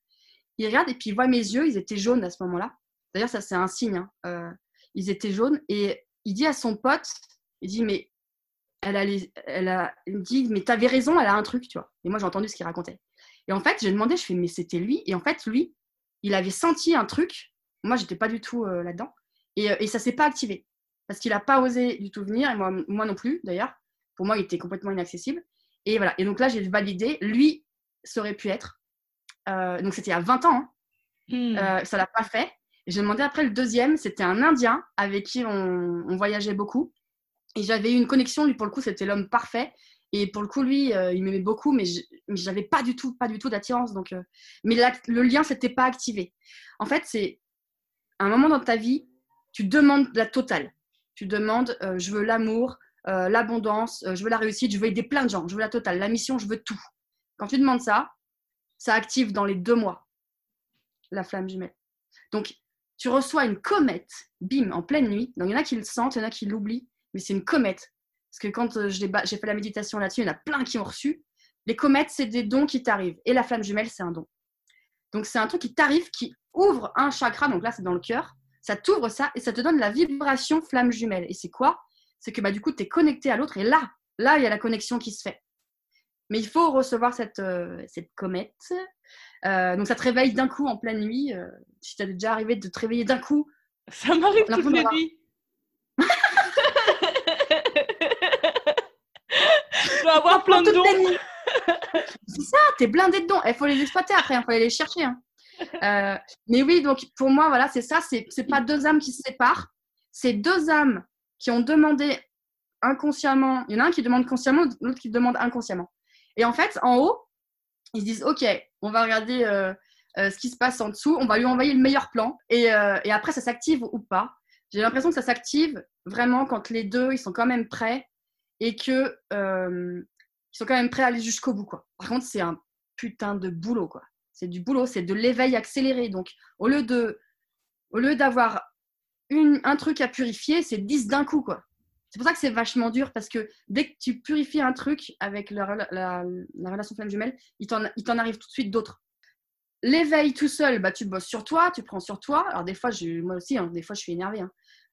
Il regarde et puis il voit mes yeux, ils étaient jaunes à ce moment-là. D'ailleurs, ça c'est un signe. Hein, ils étaient jaunes et il dit à son pote, il dit mais elle a, elle a, il dit mais t'avais raison, elle a un truc, tu vois. Et moi j'ai entendu ce qu'il racontait. Et en fait, j'ai demandé, je fais mais c'était lui. Et en fait, lui, il avait senti un truc. Moi, j'étais pas du tout là-dedans. Et, euh, et ça s'est pas activé parce qu'il n'a pas osé du tout venir, et moi, moi non plus d'ailleurs. Pour moi, il était complètement inaccessible. Et voilà. Et donc là, j'ai validé. Lui, ça aurait pu être. Euh, donc c'était il y a 20 ans. Hein. Hmm. Euh, ça l'a pas fait. J'ai demandé après le deuxième. C'était un Indien avec qui on, voyageait beaucoup. Et j'avais eu une connexion. Lui, pour le coup, c'était l'homme parfait. Et pour le coup, lui, il m'aimait beaucoup, mais j'avais pas du tout, pas du tout d'attirance. Donc, mais le lien s'était pas activé. En fait, c'est un moment dans ta vie tu demandes la totale. Tu demandes, euh, je veux l'amour, euh, l'abondance, euh, je veux la réussite, je veux aider plein de gens, je veux la totale, la mission, je veux tout. Quand tu demandes ça, ça active dans les deux mois la flamme jumelle. Donc, tu reçois une comète, bim, en pleine nuit. Donc, il y en a qui le sentent, il y en a qui l'oublient, mais c'est une comète. Parce que quand j'ai fait la méditation là-dessus, il y en a plein qui ont reçu. Les comètes, c'est des dons qui t'arrivent. Et la flamme jumelle, c'est un don. Donc, c'est un truc qui t'arrive, qui ouvre un chakra. Donc là, c'est dans le cœur ça t'ouvre ça et ça te donne la vibration flamme jumelle. Et c'est quoi? C'est que bah, du coup, tu es connecté à l'autre et là, là, il y a la connexion qui se fait. Mais il faut recevoir cette, euh, cette comète. Euh, donc ça te réveille d'un coup en pleine nuit. Euh, si tu as déjà arrivé de te réveiller d'un coup. Ça m'arrive toutes les nuits. *laughs* Je dois avoir plein de dons. C'est ça, t'es blindé de dons. Il faut les exploiter après, il faut aller les chercher. Hein. Euh, mais oui, donc pour moi, voilà, c'est ça. C'est, pas deux âmes qui se séparent. C'est deux âmes qui ont demandé inconsciemment. Il y en a un qui demande consciemment, l'autre qui demande inconsciemment. Et en fait, en haut, ils se disent Ok, on va regarder euh, euh, ce qui se passe en dessous. On va lui envoyer le meilleur plan. Et, après, ça s'active ou pas. J'ai l'impression que ça s'active vraiment quand les deux, ils sont quand même prêts et que ils sont quand même prêts à aller jusqu'au bout. Quoi. Par contre, c'est un putain de boulot. quoi. C'est du boulot, c'est de l'éveil accéléré. Donc, au lieu de, au lieu d'avoir un truc à purifier, c'est 10 d'un coup. quoi. C'est pour ça que c'est vachement dur parce que dès que tu purifies un truc avec la, la, la relation flamme jumelle, il t'en arrive tout de suite d'autres. L'éveil tout seul, bah, tu bosses sur toi, tu prends sur toi. Alors des fois, je, moi aussi, hein, des fois, je suis énervée. Hein.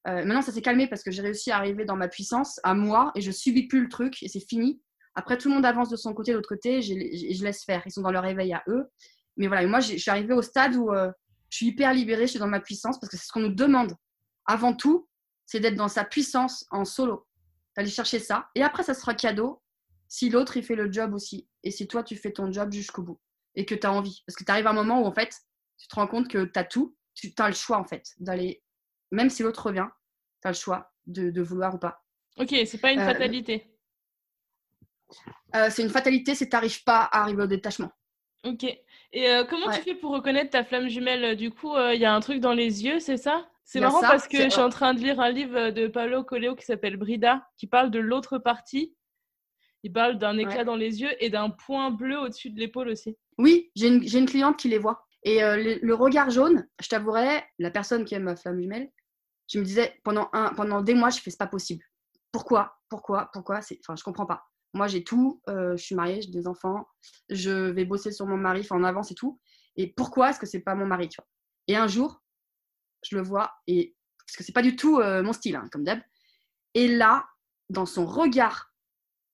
Euh, maintenant, ça s'est calmé parce que j'ai réussi à arriver dans ma puissance, à moi, et je subis plus le truc, et c'est fini. Après, tout le monde avance de son côté, de l'autre côté, je, je, laisse faire. Ils sont dans leur éveil à eux. Mais voilà, moi, je suis arrivée au stade où euh, je suis hyper libérée, je suis dans ma puissance, parce que c'est ce qu'on nous demande. Avant tout, c'est d'être dans sa puissance en solo. D'aller chercher ça. Et après, ça sera cadeau si l'autre, il fait le job aussi. Et si toi, tu fais ton job jusqu'au bout et que tu as envie. Parce que tu arrives à un moment où, en fait, tu te rends compte que tu as tout, tu as le choix, en fait, d'aller, même si l'autre revient, tu as le choix de, de, vouloir ou pas. Ok, c'est pas une euh, fatalité. Euh, c'est une fatalité, c'est que tu n'arrives pas à arriver au détachement. Ok. Et euh, comment tu fais pour reconnaître ta flamme jumelle? Du coup, il y a un truc dans les yeux, c'est ça? C'est marrant parce que je suis en train de lire un livre de Paolo Coelho qui s'appelle Brida, qui parle de l'autre partie. Il parle d'un éclat dans les yeux et d'un point bleu au-dessus de l'épaule aussi. Oui, j'ai une, une, cliente qui les voit. Et euh, le, regard jaune, je t'avouerai, la personne qui aime ma flamme jumelle, je me disais pendant, un, pendant des mois, je fais c'est pas possible. Pourquoi? Pourquoi? Pourquoi? Enfin, je comprends pas. Moi, j'ai tout. Euh, je suis mariée, j'ai des enfants. Je vais bosser sur mon mari, en avance et tout. Et pourquoi est-ce que c'est pas mon mari tu vois? Et un jour, je le vois et parce que c'est pas du tout euh, mon style, hein, comme d'hab. Et là, dans son regard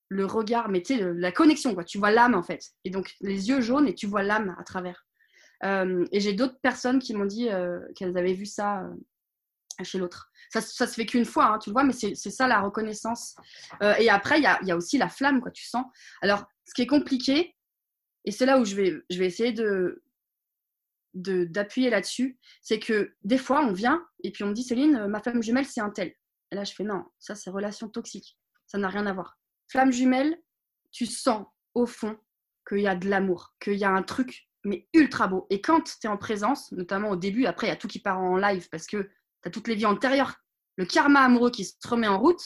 le regard, mais tu sais, la connexion, quoi. Tu vois l'âme, en fait. Et donc, les yeux jaunes et tu vois l'âme à travers. Euh, et j'ai d'autres personnes qui m'ont dit qu'elles avaient vu ça chez l'autre. Ça, ça se fait qu'une fois, hein, tu le vois, mais c'est ça la reconnaissance. et après, il y a, aussi la flamme, quoi, tu sens. Alors, ce qui est compliqué, et c'est là où je vais, je vais essayer de d'appuyer là-dessus, c'est que des fois, on vient et puis on me dit, Céline, ma femme jumelle, c'est un tel. Et là, je fais, non, ça, c'est relation toxique. Ça n'a rien à voir. Flamme jumelle, tu sens au fond qu'il y a de l'amour, qu'il y a un truc, mais ultra beau. Et quand tu es en présence, notamment au début, après, il y a tout qui part en live parce que tu as toutes les vies antérieures. Le karma amoureux qui se remet en route,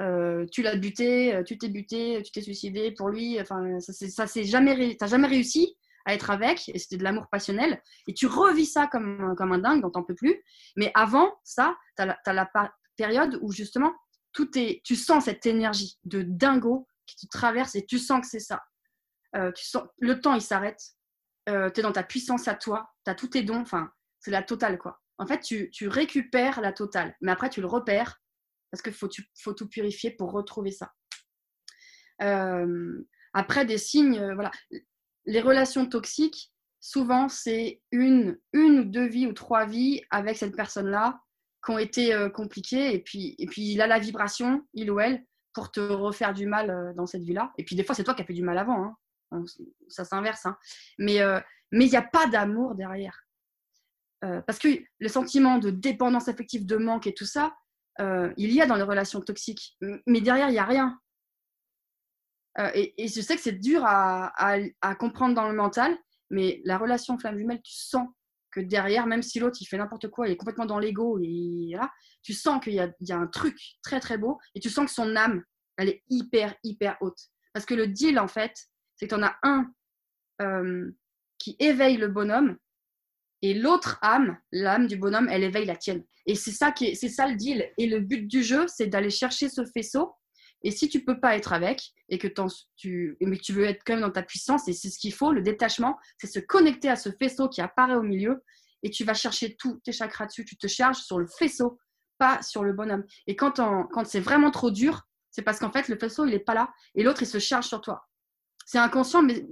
euh, tu l'as buté, euh, tu t'es buté, tu t'es suicidé pour lui. Enfin, ça c'est jamais, t'as jamais réussi à être avec, et c'était de l'amour passionnel. Et tu revis ça comme, comme un dingue, dont t'en peux plus. Mais avant ça, tu as, la période où justement est, tu sens cette énergie de dingo qui te traverse et tu sens que c'est ça. Euh, tu sens, le temps, il s'arrête. Euh, tu es dans ta puissance à toi. Tu as tous tes dons. Enfin, c'est la totale, quoi. En fait, tu, récupères la totale. Mais après, tu le repères parce qu'il faut, tout purifier pour retrouver ça. Euh, après, des signes, voilà. Les relations toxiques, souvent, c'est une, ou deux vies ou trois vies avec cette personne-là qui ont été euh, compliquées. Et puis, il a la vibration, il ou elle, pour te refaire du mal euh, dans cette vie-là. Et puis, des fois, c'est toi qui as fait du mal avant. Hein. Ça s'inverse. Hein. Euh, mais il n'y a pas d'amour derrière. Parce que le sentiment de dépendance affective, de manque et tout ça, il y a dans les relations toxiques. Mais derrière, il n'y a rien. Et, et, je sais que c'est dur à, comprendre dans le mental, mais la relation flamme jumelle, tu sens que derrière, même si l'autre il fait n'importe quoi, il est complètement dans l'ego, tu sens qu'il y, y, a un truc très très beau et tu sens que son âme, elle est hyper hyper haute. Parce que le deal en fait, c'est que tu en as un euh, qui éveille le bonhomme et l'autre âme, l'âme du bonhomme, elle éveille la tienne. Et c'est ça qui est, c'est ça le deal. Et le but du jeu, c'est d'aller chercher ce faisceau et si tu peux pas être avec et que tu, mais que tu veux être quand même dans ta puissance, et c'est ce qu'il faut, le détachement, c'est se connecter à ce faisceau qui apparaît au milieu et tu vas chercher tous tes chakras dessus. Tu te charges sur le faisceau, pas sur le bonhomme. Et quand, quand c'est vraiment trop dur, c'est parce qu'en fait, le faisceau, il n'est pas là et l'autre, il se charge sur toi. C'est inconscient, mais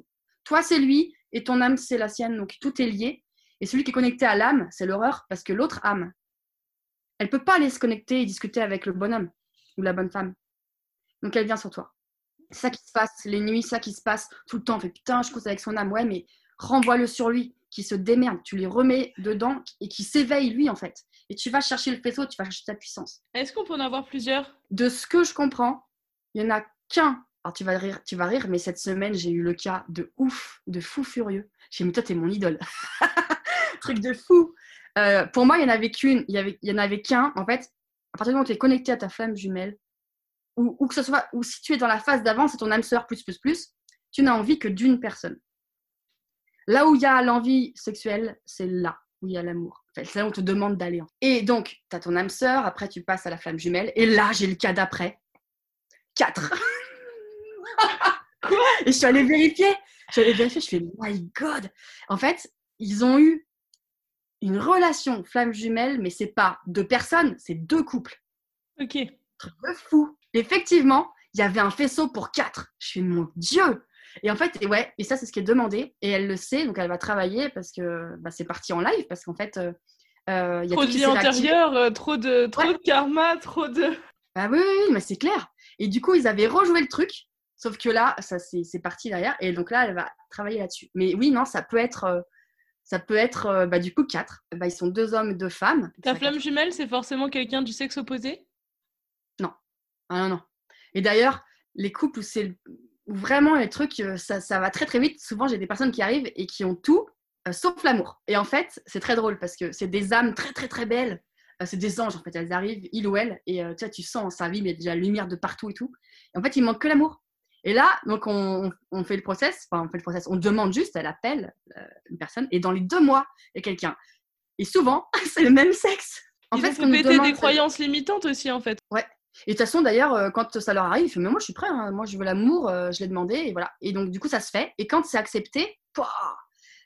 toi, c'est lui et ton âme, c'est la sienne. Donc tout est lié. Et celui qui est connecté à l'âme, c'est l'horreur parce que l'autre âme, elle peut pas aller se connecter et discuter avec le bonhomme ou la bonne femme. Donc elle vient sur toi. C'est ça qui se passe les nuits, ça qui se passe tout le temps. On fait putain, je cause avec son âme. Ouais, mais renvoie-le sur lui, qui se démerde. Tu lui remets dedans et qui s'éveille lui en fait. Et tu vas chercher le faisceau, tu vas chercher ta puissance. Est-ce qu'on peut en avoir plusieurs? De ce que je comprends, il y en a qu'un. Alors tu vas rire, tu vas rire, mais cette semaine j'ai eu le cas de ouf, de fou furieux. J'ai dit mais toi t'es mon idole, *laughs* *laughs* truc de fou. Euh, pour moi, il n'y en avait qu'une, il en avait qu'un. En fait, à partir du moment où tu es connecté à ta flamme jumelle, ou, que ce soit, ou si tu es dans la phase d'avant, c'est ton âme sœur plus, plus, plus, tu n'as envie que d'une personne. Là où il y a l'envie sexuelle, c'est là où il y a l'amour. c'est là où on te demande d'aller. Et donc, tu as ton âme sœur, après tu passes à la flamme jumelle, et là, j'ai le cas d'après. Quatre. Quoi *laughs* Et je suis allée vérifier. Je suis allée vérifier, je fais, my God En fait, ils ont eu une relation flamme jumelle, mais c'est pas deux personnes, c'est deux couples. Ok. Truc de fou. Effectivement, il y avait un faisceau pour quatre. Je suis mon Dieu. Et en fait, et ouais, et ça c'est ce qui est demandé, et elle le sait, donc elle va travailler parce que bah, c'est parti en live, parce qu'en fait, euh, euh y a trop de vie antérieure, euh, trop de trop de karma, trop de. Bah oui, oui, mais c'est clair. Et du coup, ils avaient rejoué le truc, sauf que là, ça c'est parti derrière, et donc là, elle va travailler là-dessus. Mais oui, non, ça peut être ça peut être euh, bah, du coup quatre. Bah, ils sont deux hommes et deux femmes. Ta flamme jumelle, c'est forcément quelqu'un du sexe opposé? Non. Ah, non, non. Et d'ailleurs, les couples où c'est vraiment les trucs, euh, ça, ça, va très très vite. Souvent, j'ai des personnes qui arrivent et qui ont tout, euh, sauf l'amour. Et en fait, c'est très drôle parce que c'est des âmes très très très belles. c'est des anges en fait. Elles arrivent, il ou elle, et tu, vois, tu sens sa vie, mais il y a déjà la lumière de partout et tout. Et en fait, il manque que l'amour. Et là, donc on, fait le process, enfin on fait le process, on demande juste, elle appelle euh, une personne, et dans les deux mois, il y a quelqu'un. Et souvent, *laughs* c'est le même sexe. En fait, fait, péter des croyances limitantes aussi, en fait. Ouais. Et de toute façon, d'ailleurs, euh, quand ça leur arrive, ils font, mais moi, je suis prêt, hein. moi, je veux l'amour, euh, je l'ai demandé, et voilà. Et donc, du coup, ça se fait. Et quand c'est accepté,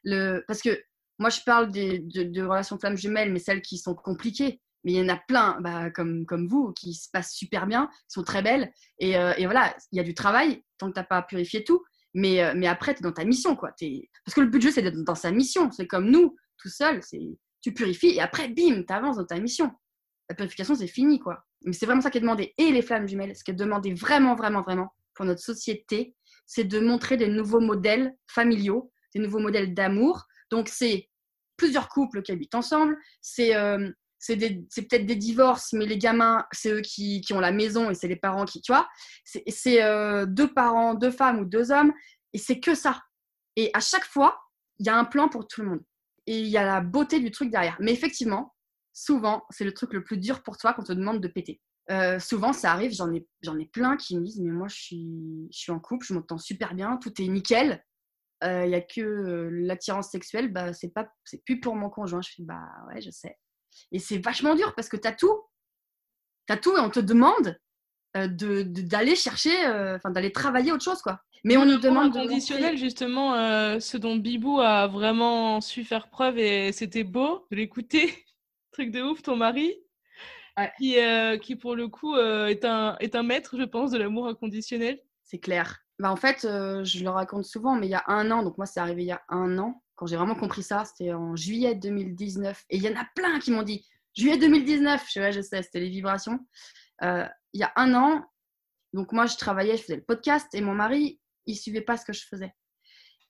le... parce que moi, je parle des, de, de relations femmes jumelles, mais celles qui sont compliquées mais il y en a plein, bah, comme, comme vous, qui se passent super bien, qui sont très belles. Et, euh, et voilà, il y a du travail, tant que tu n'as pas purifié tout. Mais, euh, mais après, tu es dans ta mission. Quoi. Es... Parce que le but du jeu, c'est d'être dans sa mission. C'est comme nous, tout seul. Tu purifies et après, bim, tu avances dans ta mission. La purification, c'est fini. quoi. Mais c'est vraiment ça qui est demandé. Et les flammes jumelles, ce qui est demandé vraiment, vraiment, vraiment pour notre société, c'est de montrer des nouveaux modèles familiaux, des nouveaux modèles d'amour. Donc, c'est plusieurs couples qui habitent ensemble, c'est euh, c'est peut-être des divorces, mais les gamins, c'est eux qui, ont la maison et c'est les parents qui, tu vois, c'est euh, deux parents, deux femmes ou deux hommes, et c'est que ça. Et à chaque fois, il y a un plan pour tout le monde. Et il y a la beauté du truc derrière. Mais effectivement, souvent, c'est le truc le plus dur pour toi quand on te demande de péter. Euh, souvent, ça arrive, j'en ai, ai plein qui me disent, mais moi, je suis, je suis en couple, je m'entends super bien, tout est nickel. Euh, il n'y a que l'attirance sexuelle, bah, c'est c'est plus pour mon conjoint. Je fais, bah ouais, je sais. Et c'est vachement dur parce que tu as tout. Tu as tout et on te demande euh, de, d'aller chercher, euh, d'aller travailler autre chose. quoi. Mais on nous demande. conditionnel, justement, euh, ce dont Bibou a vraiment su faire preuve et c'était beau de l'écouter. *laughs* Truc de ouf, ton mari. Qui, qui, pour le coup, est, un, est un maître, je pense, de l'amour inconditionnel. C'est clair. Bah, en fait, je le raconte souvent, mais il y a un an, donc moi, c'est arrivé il y a un an quand j'ai vraiment compris ça, c'était en juillet 2019. Et il y en a plein qui m'ont dit juillet 2019. Je, ouais, je sais, c'était les vibrations. Euh, il y a un an, donc moi, je travaillais, je faisais le podcast et mon mari, il suivait pas ce que je faisais.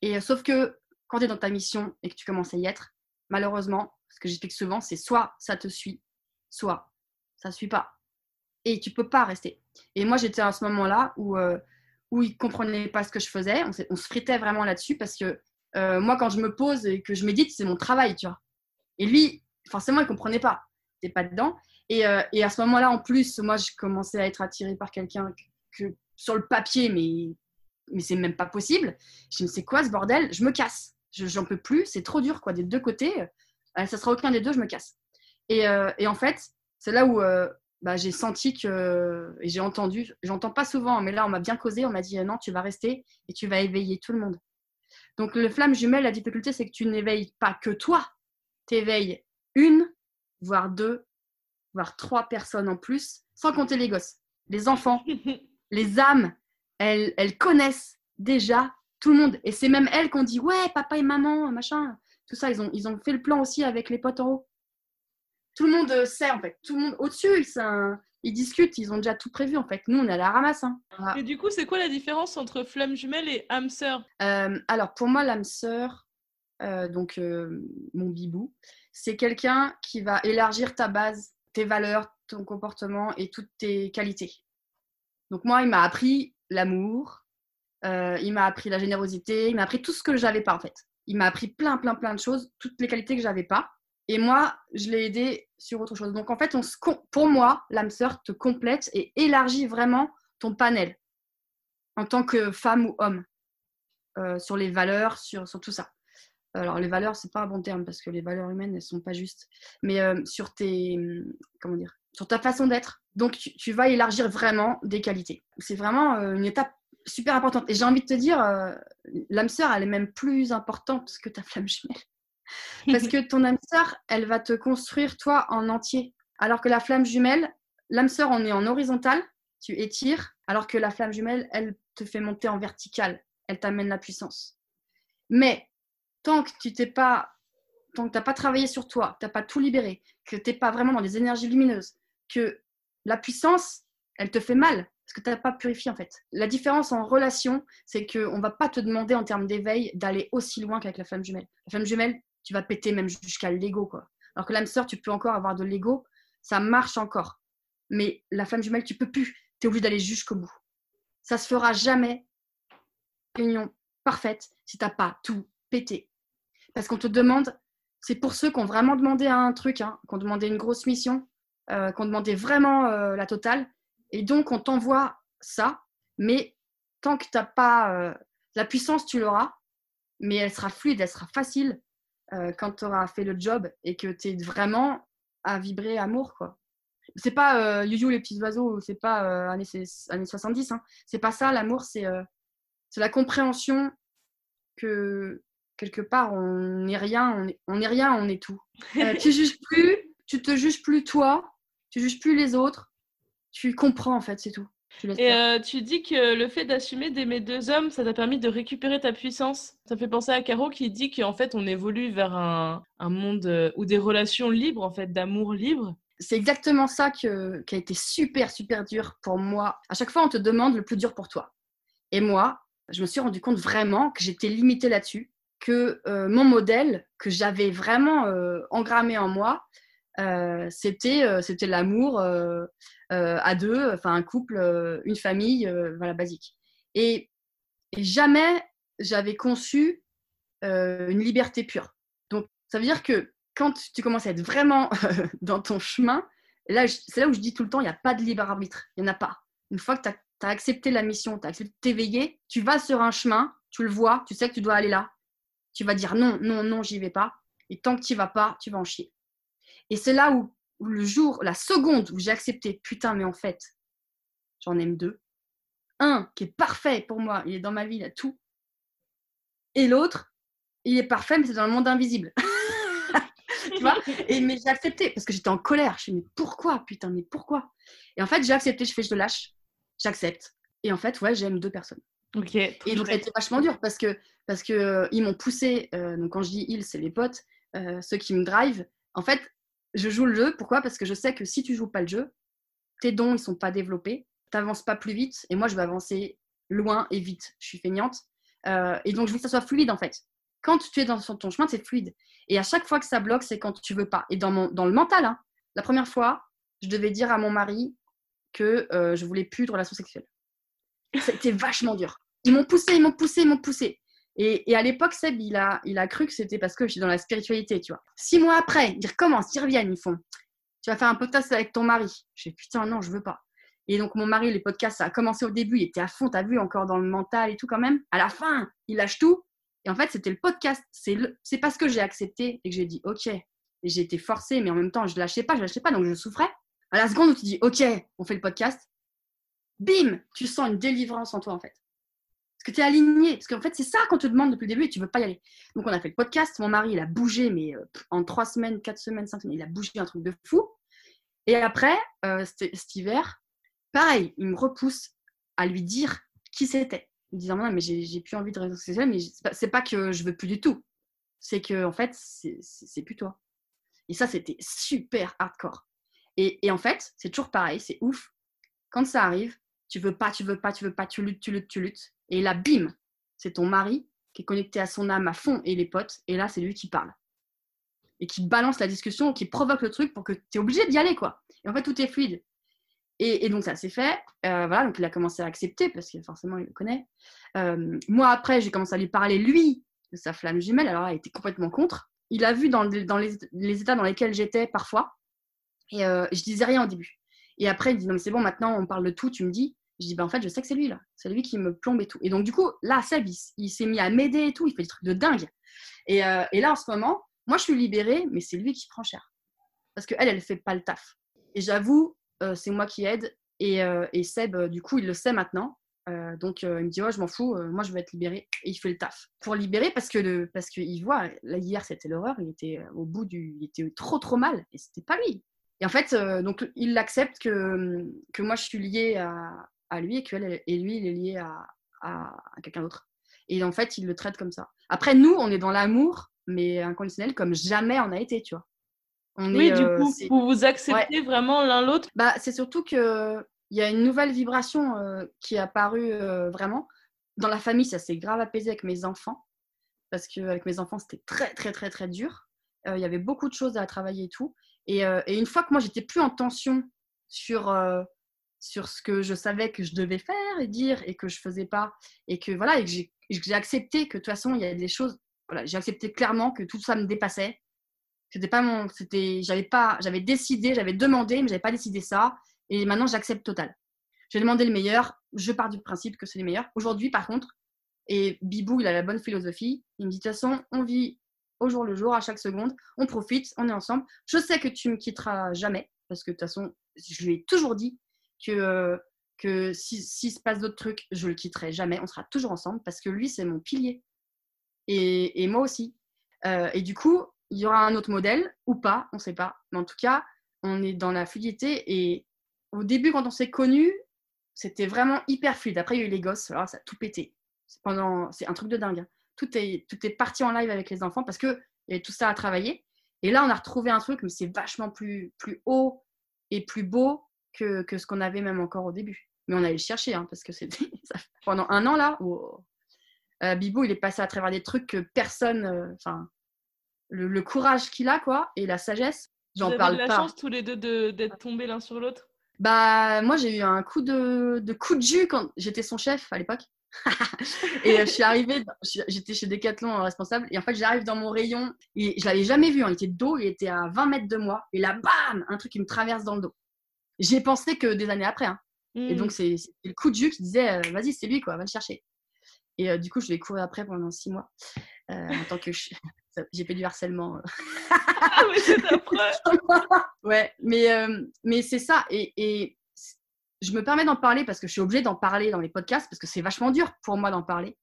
Et euh, sauf que quand tu es dans ta mission et que tu commences à y être, malheureusement, ce que j'explique souvent, c'est soit ça te suit, soit ça ne suit pas. Et tu peux pas rester. Et moi, j'étais à ce moment-là où, euh, où il comprenait pas ce que je faisais. On, on se fritait vraiment là-dessus parce que euh, moi, quand je me pose et que je médite, c'est mon travail, tu vois. Et lui, forcément, il comprenait pas. T'es pas dedans. Et, euh, et, à ce moment-là, en plus, moi, je commençais à être attirée par quelqu'un que, sur le papier, mais, mais c'est même pas possible. Je me dis, quoi ce bordel? Je me casse. J'en peux plus. C'est trop dur, quoi. Des deux côtés, euh, ça sera aucun des deux, je me casse. Et, et en fait, c'est là où bah, j'ai senti que, et j'ai entendu, j'entends pas souvent, mais là, on m'a bien causé. On m'a dit, non, tu vas rester et tu vas éveiller tout le monde. Donc, le flamme jumelle, la difficulté, c'est que tu n'éveilles pas que toi. Tu éveilles une, voire deux, voire trois personnes en plus, sans compter les gosses. Les enfants, *laughs* les âmes, elles, elles connaissent déjà tout le monde. Et c'est même elles qu'on dit Ouais, papa et maman, machin. Tout ça, ils ont, ils ont fait le plan aussi avec les potes en haut. Tout le monde sait, en fait. Tout le monde au-dessus, c'est un, ils discutent, ils ont déjà tout prévu en fait. Nous, on est à la ramasse. Hein. Et du coup, c'est quoi la différence entre flamme jumelle et âme sœur? Euh, Alors, pour moi, l'âme sœur, euh, donc euh, mon bibou, c'est quelqu'un qui va élargir ta base, tes valeurs, ton comportement et toutes tes qualités. Donc, moi, il m'a appris l'amour, il m'a appris la générosité, il m'a appris tout ce que j'avais pas en fait. Il m'a appris plein, plein, plein de choses, toutes les qualités que j'avais pas. Et moi, je l'ai aidé sur autre chose. Donc en fait, pour moi, l'âme sœur te complète et élargit vraiment ton panel en tant que femme ou homme euh, sur les valeurs, sur, tout ça. Alors les valeurs, c'est pas un bon terme parce que les valeurs humaines, elles sont pas justes. Mais euh, sur ta façon d'être. Donc tu, vas élargir vraiment des qualités. C'est vraiment euh, une étape super importante. Et j'ai envie de te dire, l'âme sœur, elle est même plus importante que ta flamme jumelle. Parce que ton âme sœur, elle va te construire toi en entier. Alors que la flamme jumelle, l'âme sœur, on est en horizontal, tu étires, alors que la flamme jumelle, elle te fait monter en vertical, elle t'amène la puissance. Mais tant que tu t'es pas, tant que t'as pas travaillé sur toi, tu n'as pas tout libéré, que tu n'es pas vraiment dans des énergies lumineuses, que la puissance, elle te fait mal parce que tu n'as pas purifié en fait. La différence en relation, c'est qu'on ne va pas te demander en termes d'éveil d'aller aussi loin qu'avec la flamme jumelle. La flamme jumelle, tu vas péter même jusqu'à l'ego. quoi. Alors que l'âme sœur, tu peux encore avoir de l'ego, ça marche encore. Mais la flamme jumelle, tu peux plus. Tu es obligé d'aller jusqu'au bout. Ça se fera jamais union parfaite si tu n'as pas tout pété. Parce qu'on te demande, c'est pour ceux qui ont vraiment demandé un truc, hein, qui ont demandé une grosse mission, euh, qui ont demandé vraiment euh, la totale. Et donc, on t'envoie ça, mais tant que tu n'as pas euh, la puissance, tu l'auras, mais elle sera fluide, elle sera facile. Euh, quand tu auras fait le job et que tu es vraiment à vibrer amour, quoi. C'est pas euh, you, les petits oiseaux, c'est pas euh, années, années 70, hein. c'est pas ça, l'amour, c'est euh, la compréhension que quelque part on n'est rien, on est, on est rien, on est tout. *laughs* tu juges plus, tu te juges plus toi, tu juges plus les autres, tu comprends en fait, c'est tout. Et euh, tu dis que le fait d'assumer d'aimer deux hommes, ça t'a permis de récupérer ta puissance. Ça fait penser à Caro qui dit qu'en fait, on évolue vers un, monde euh, ou des relations libres, en fait, d'amour libre. C'est exactement ça qui a été super, super dur pour moi. À chaque fois, on te demande le plus dur pour toi. Et moi, je me suis rendu compte vraiment que j'étais limitée là-dessus, que euh, mon modèle, que j'avais vraiment engrammé en moi, c'était c'était l'amour euh, à deux, enfin un couple, euh, une famille, euh, voilà, basique. Et, jamais j'avais conçu une liberté pure. Donc, ça veut dire que quand tu commences à être vraiment *laughs* dans ton chemin, là, c'est là où je dis tout le temps, il n'y a pas de libre arbitre. Il n'y en a pas. Une fois que tu as, accepté la mission, tu as accepté de t'éveiller, tu vas sur un chemin, tu le vois, tu sais que tu dois aller là. Tu vas dire non, non, non, j'y vais pas. Et tant que tu vas pas, tu vas en chier. Et c'est là où le jour, la seconde où j'ai accepté, putain, mais en fait, j'en aime deux. Un qui est parfait pour moi, il est dans ma vie, il a tout. Et l'autre, il est parfait, mais c'est dans le monde invisible. *laughs* tu vois? Et mais j'ai accepté parce que j'étais en colère. Je me suis dit, mais pourquoi, putain, mais pourquoi? Et en fait, j'ai accepté, je fais, je te lâche, j'accepte. Et en fait, ouais, j'aime deux personnes. Ok. Et donc, ça a été vachement dur parce que parce que euh, ils m'ont poussé. Euh, donc, quand je dis ils, c'est les potes, euh, ceux qui me drive. En fait, je joue le jeu. Pourquoi? Parce que je sais que si tu joues pas le jeu, tes dons ils sont pas développés, tu n'avances pas plus vite. Et moi, je vais avancer loin et vite. Je suis feignante. Euh, et donc, je veux que ça soit fluide en fait. Quand tu es dans ton chemin, c'est fluide. Et à chaque fois que ça bloque, c'est quand tu veux pas. Et dans, mon, le mental, hein, la première fois, je devais dire à mon mari que euh, je voulais plus de relation sexuelle. C'était vachement dur. Ils m'ont poussé, ils m'ont poussé, ils m'ont poussé. Et, à l'époque, Seb, il a, il a cru que c'était parce que je suis dans la spiritualité, tu vois. Six mois après, ils recommencent, ils reviennent, ils font Tu vas faire un podcast avec ton mari. Je fais Putain, non, je veux pas. Et donc, mon mari, les podcasts, ça a commencé au début, il était à fond, t'as vu, encore dans le mental et tout quand même. À la fin, il lâche tout. Et en fait, c'était le podcast. C'est le... parce que j'ai accepté et que j'ai dit OK. Et j'ai été forcée, mais en même temps, je lâchais pas, je lâchais pas, donc je souffrais. À la seconde où tu dis OK, on fait le podcast, bim, tu sens une délivrance en toi, en fait. Parce que tu es aligné. Parce qu'en fait, c'est ça qu'on te demande depuis le début et tu veux pas y aller. Donc, on a fait le podcast. Mon mari, il a bougé, mais euh, en trois semaines, quatre semaines, cinq semaines, il a bougé un truc de fou. Et après, euh, cet hiver, pareil, il me repousse à lui dire qui c'était. En disant, non, mais j'ai plus envie de réseaux sociaux, mais c'est pas que je veux plus du tout. C'est que, en fait, c'est plus toi. Et ça, c'était super hardcore. Et, et en fait, c'est toujours pareil, c'est ouf. Quand ça arrive, tu veux pas, tu veux pas, tu veux pas, tu luttes, tu luttes, tu luttes. Et là, bim, c'est ton mari qui est connecté à son âme à fond et les potes. Et là, c'est lui qui parle. Et qui balance la discussion, qui provoque le truc pour que tu es obligé d'y aller, quoi. Et en fait, tout est fluide. Et, donc, ça s'est fait. Euh, voilà, donc il a commencé à accepter parce que forcément, il le connaît. Euh, moi, après, j'ai commencé à lui parler, lui, de sa flamme jumelle. Alors, il était complètement contre. il a vu dans, les, états dans lesquels j'étais parfois. Et euh, je disais rien au début. Et après, il dit Non, mais c'est bon, maintenant, on parle de tout, tu me dis. Je dis, ben, en fait, je sais que c'est lui, là. C'est lui qui me plombe et tout. Et donc, du coup, là, Seb, il, s'est mis à m'aider et tout. Il fait des trucs de dingue. Et, euh, et, là, en ce moment, moi, je suis libérée, mais c'est lui qui prend cher. Parce qu'elle, elle ne fait pas le taf. Et j'avoue, euh, c'est moi qui aide. Et, euh, et Seb, du coup, il le sait maintenant. donc, il me dit, ouais, je m'en fous, moi, je vais être libérée. Et il fait le taf. Pour libérer, parce que parce qu'il voit, là, hier, c'était l'horreur. Il était au bout du. Il était trop, trop mal. Et c'était pas lui. Et en fait, donc, il accepte que, que moi, je suis liée à, à lui et, que et lui, il est lié à, à, quelqu'un d'autre. Et en fait, il le traite comme ça. Après, nous, on est dans l'amour, mais inconditionnel, comme jamais on a été, tu vois. On oui, du euh, coup, vous vous acceptez vraiment l'un l'autre? Bah, C'est surtout qu'il y a une nouvelle vibration euh, qui est apparue euh, vraiment. Dans la famille, ça s'est grave apaisé avec mes enfants. Parce qu'avec mes enfants, c'était très, très, très, très dur. Il y avait beaucoup de choses à travailler et tout. Et, et une fois que moi, j'étais plus en tension sur sur ce que je savais que je devais faire et dire et que je faisais pas. Et que voilà et que j'ai accepté que de toute façon il y a des choses voilà j'ai accepté clairement que tout ça me dépassait. C'était pas mon c'était j'avais pas j'avais décidé j'avais demandé mais j'avais pas décidé ça. Et maintenant j'accepte total. J'ai demandé le meilleur. Je pars du principe que c'est le meilleur aujourd'hui par contre et Bibou il a la bonne philosophie. Il me dit de toute façon on vit au jour le jour à chaque seconde. On profite on est ensemble. Je sais que tu me quitteras jamais parce que de toute façon je lui ai toujours dit que, que s'il si se passe d'autres trucs, je le quitterai jamais. On sera toujours ensemble parce que lui, c'est mon pilier. Et, et moi aussi. Euh, et du coup, il y aura un autre modèle ou pas, on ne sait pas. Mais en tout cas, on est dans la fluidité. Et au début, quand on s'est connus, c'était vraiment hyper fluide. Après, il y a eu les gosses, alors ça a tout pété. C'est un truc de dingue. Hein. Tout est, tout est parti en live avec les enfants parce qu'il y avait tout ça à travailler. Et là, on a retrouvé un truc, mais c'est vachement plus, plus haut et plus beau que, que ce qu'on avait même encore au début. Mais on allait le chercher, hein, parce que c'était *laughs* pendant un an là. Où, euh, Bibou, il est passé à travers des trucs que personne, euh, enfin, le, courage qu'il a, quoi, et la sagesse. J'en parle pas. la chance tous les deux d'être tombés l'un sur l'autre? Bah, moi, j'ai eu un coup de, de coup de jus quand j'étais son chef à l'époque. *laughs* et euh, je suis arrivée, j'étais chez Decathlon responsable, et en fait, j'arrive dans mon rayon, et je l'avais jamais vu, hein, il était de dos, il était à 20 mètres de moi, et là, bam, un truc qui me traverse dans le dos. J'y ai pensé que des années après. Hein. Et donc, mmh. c'est le coup de jus qui disait euh, vas-y, c'est lui, quoi, va le chercher. Et euh, du coup, je vais courir après pendant six mois euh, en tant que. *laughs* J'ai fait du harcèlement. ah, mais c'est *laughs* Ouais, mais, mais c'est ça. Et, et, je me permets d'en parler parce que je suis obligée d'en parler dans les podcasts parce que c'est vachement dur pour moi d'en parler.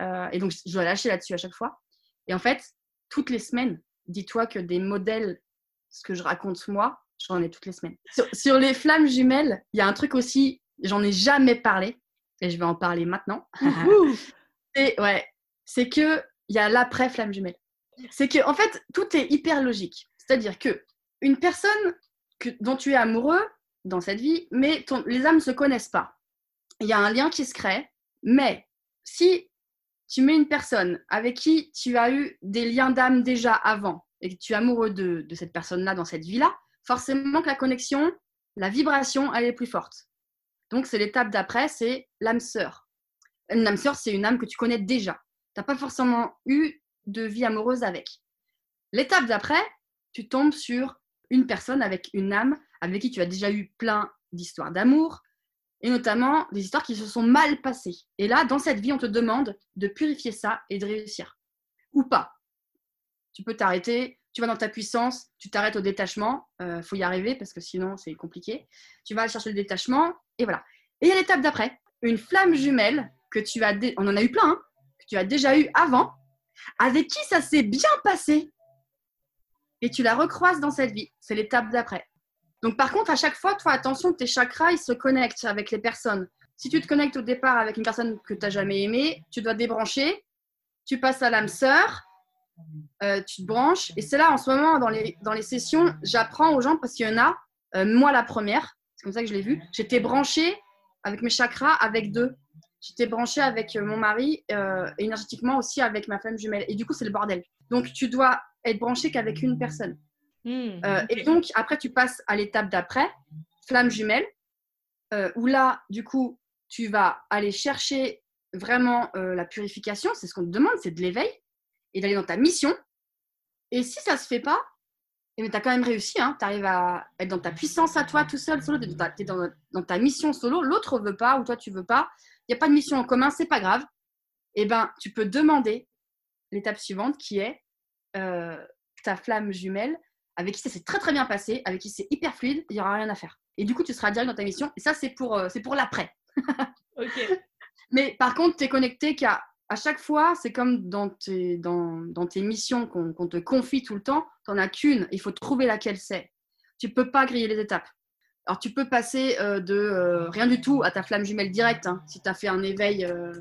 et donc, je dois lâcher là-dessus à chaque fois. Et en fait, toutes les semaines, dis-toi que des modèles, ce que je raconte moi, J'en ai toutes les semaines. Sur, les flammes jumelles, il y a un truc aussi, j'en ai jamais parlé, et je vais en parler maintenant. *laughs* c'est ouais, c'est que il y a l'après flamme jumelle. C'est que en fait, tout est hyper logique. C'est-à-dire que une personne que, dont tu es amoureux dans cette vie, mais les âmes ne se connaissent pas. Il y a un lien qui se crée, mais si tu mets une personne avec qui tu as eu des liens d'âme déjà avant et que tu es amoureux de, de cette personne-là dans cette vie-là, forcément que la connexion, la vibration, elle est plus forte. Donc, c'est l'étape d'après, c'est l'âme sœur. Une âme sœur, c'est une âme que tu connais déjà. Tu n'as pas forcément eu de vie amoureuse avec. L'étape d'après, tu tombes sur une personne avec une âme avec qui tu as déjà eu plein d'histoires d'amour, et notamment des histoires qui se sont mal passées. Et là, dans cette vie, on te demande de purifier ça et de réussir. Ou pas. Tu peux t'arrêter, tu vas dans ta puissance, tu t'arrêtes au détachement. Euh, faut y arriver parce que sinon c'est compliqué. Tu vas chercher le détachement et voilà. Et il y a l'étape d'après, une flamme jumelle que tu as, on en a eu plein, hein, que tu as déjà eu avant, avec qui ça s'est bien passé. Et tu la recroises dans cette vie. C'est l'étape d'après. Donc par contre, à chaque fois, toi, attention, tes chakras, ils se connectent avec les personnes. Si tu te connectes au départ avec une personne que tu n'as jamais aimée, tu dois débrancher. Tu passes à l'âme sœur euh, tu te branches. Et c'est là, en ce moment, dans les, dans les sessions, j'apprends aux gens parce qu'il y en a, euh, moi la première, c'est comme ça que je l'ai vu, j'étais branchée avec mes chakras avec deux. J'étais branchée avec euh, mon mari et énergétiquement aussi avec ma femme jumelle. Et du coup, c'est le bordel. Donc, tu dois être branché qu'avec une personne. Hmm, et donc, après, tu passes à l'étape d'après, flamme jumelle, où là, du coup, tu vas aller chercher vraiment la purification. C'est ce qu'on te demande, c'est de l'éveil et d'aller dans ta mission. Et si ça se fait pas, et mais tu as quand même réussi, hein, tu arrives à être dans ta puissance à toi tout seul, solo, tu es, dans, dans, ta mission solo, l'autre veut pas ou toi tu veux pas, il n'y a pas de mission en commun, c'est pas grave. Et eh ben, tu peux demander l'étape suivante qui est euh, ta flamme jumelle avec qui ça s'est très très bien passé, avec qui c'est hyper fluide, il n'y aura rien à faire. Et du coup, tu seras direct dans ta mission. Et ça, c'est pour, euh, c'est pour l'après. ok. *laughs* Mais par contre, tu es connecté qu'à à chaque fois, c'est comme dans tes, dans, dans tes missions qu'on te confie tout le temps, tu n'en as qu'une, il faut trouver laquelle c'est. Tu peux pas griller les étapes. Alors, tu peux passer euh, de euh, rien du tout à ta flamme jumelle directe, hein, si tu as fait un éveil, euh,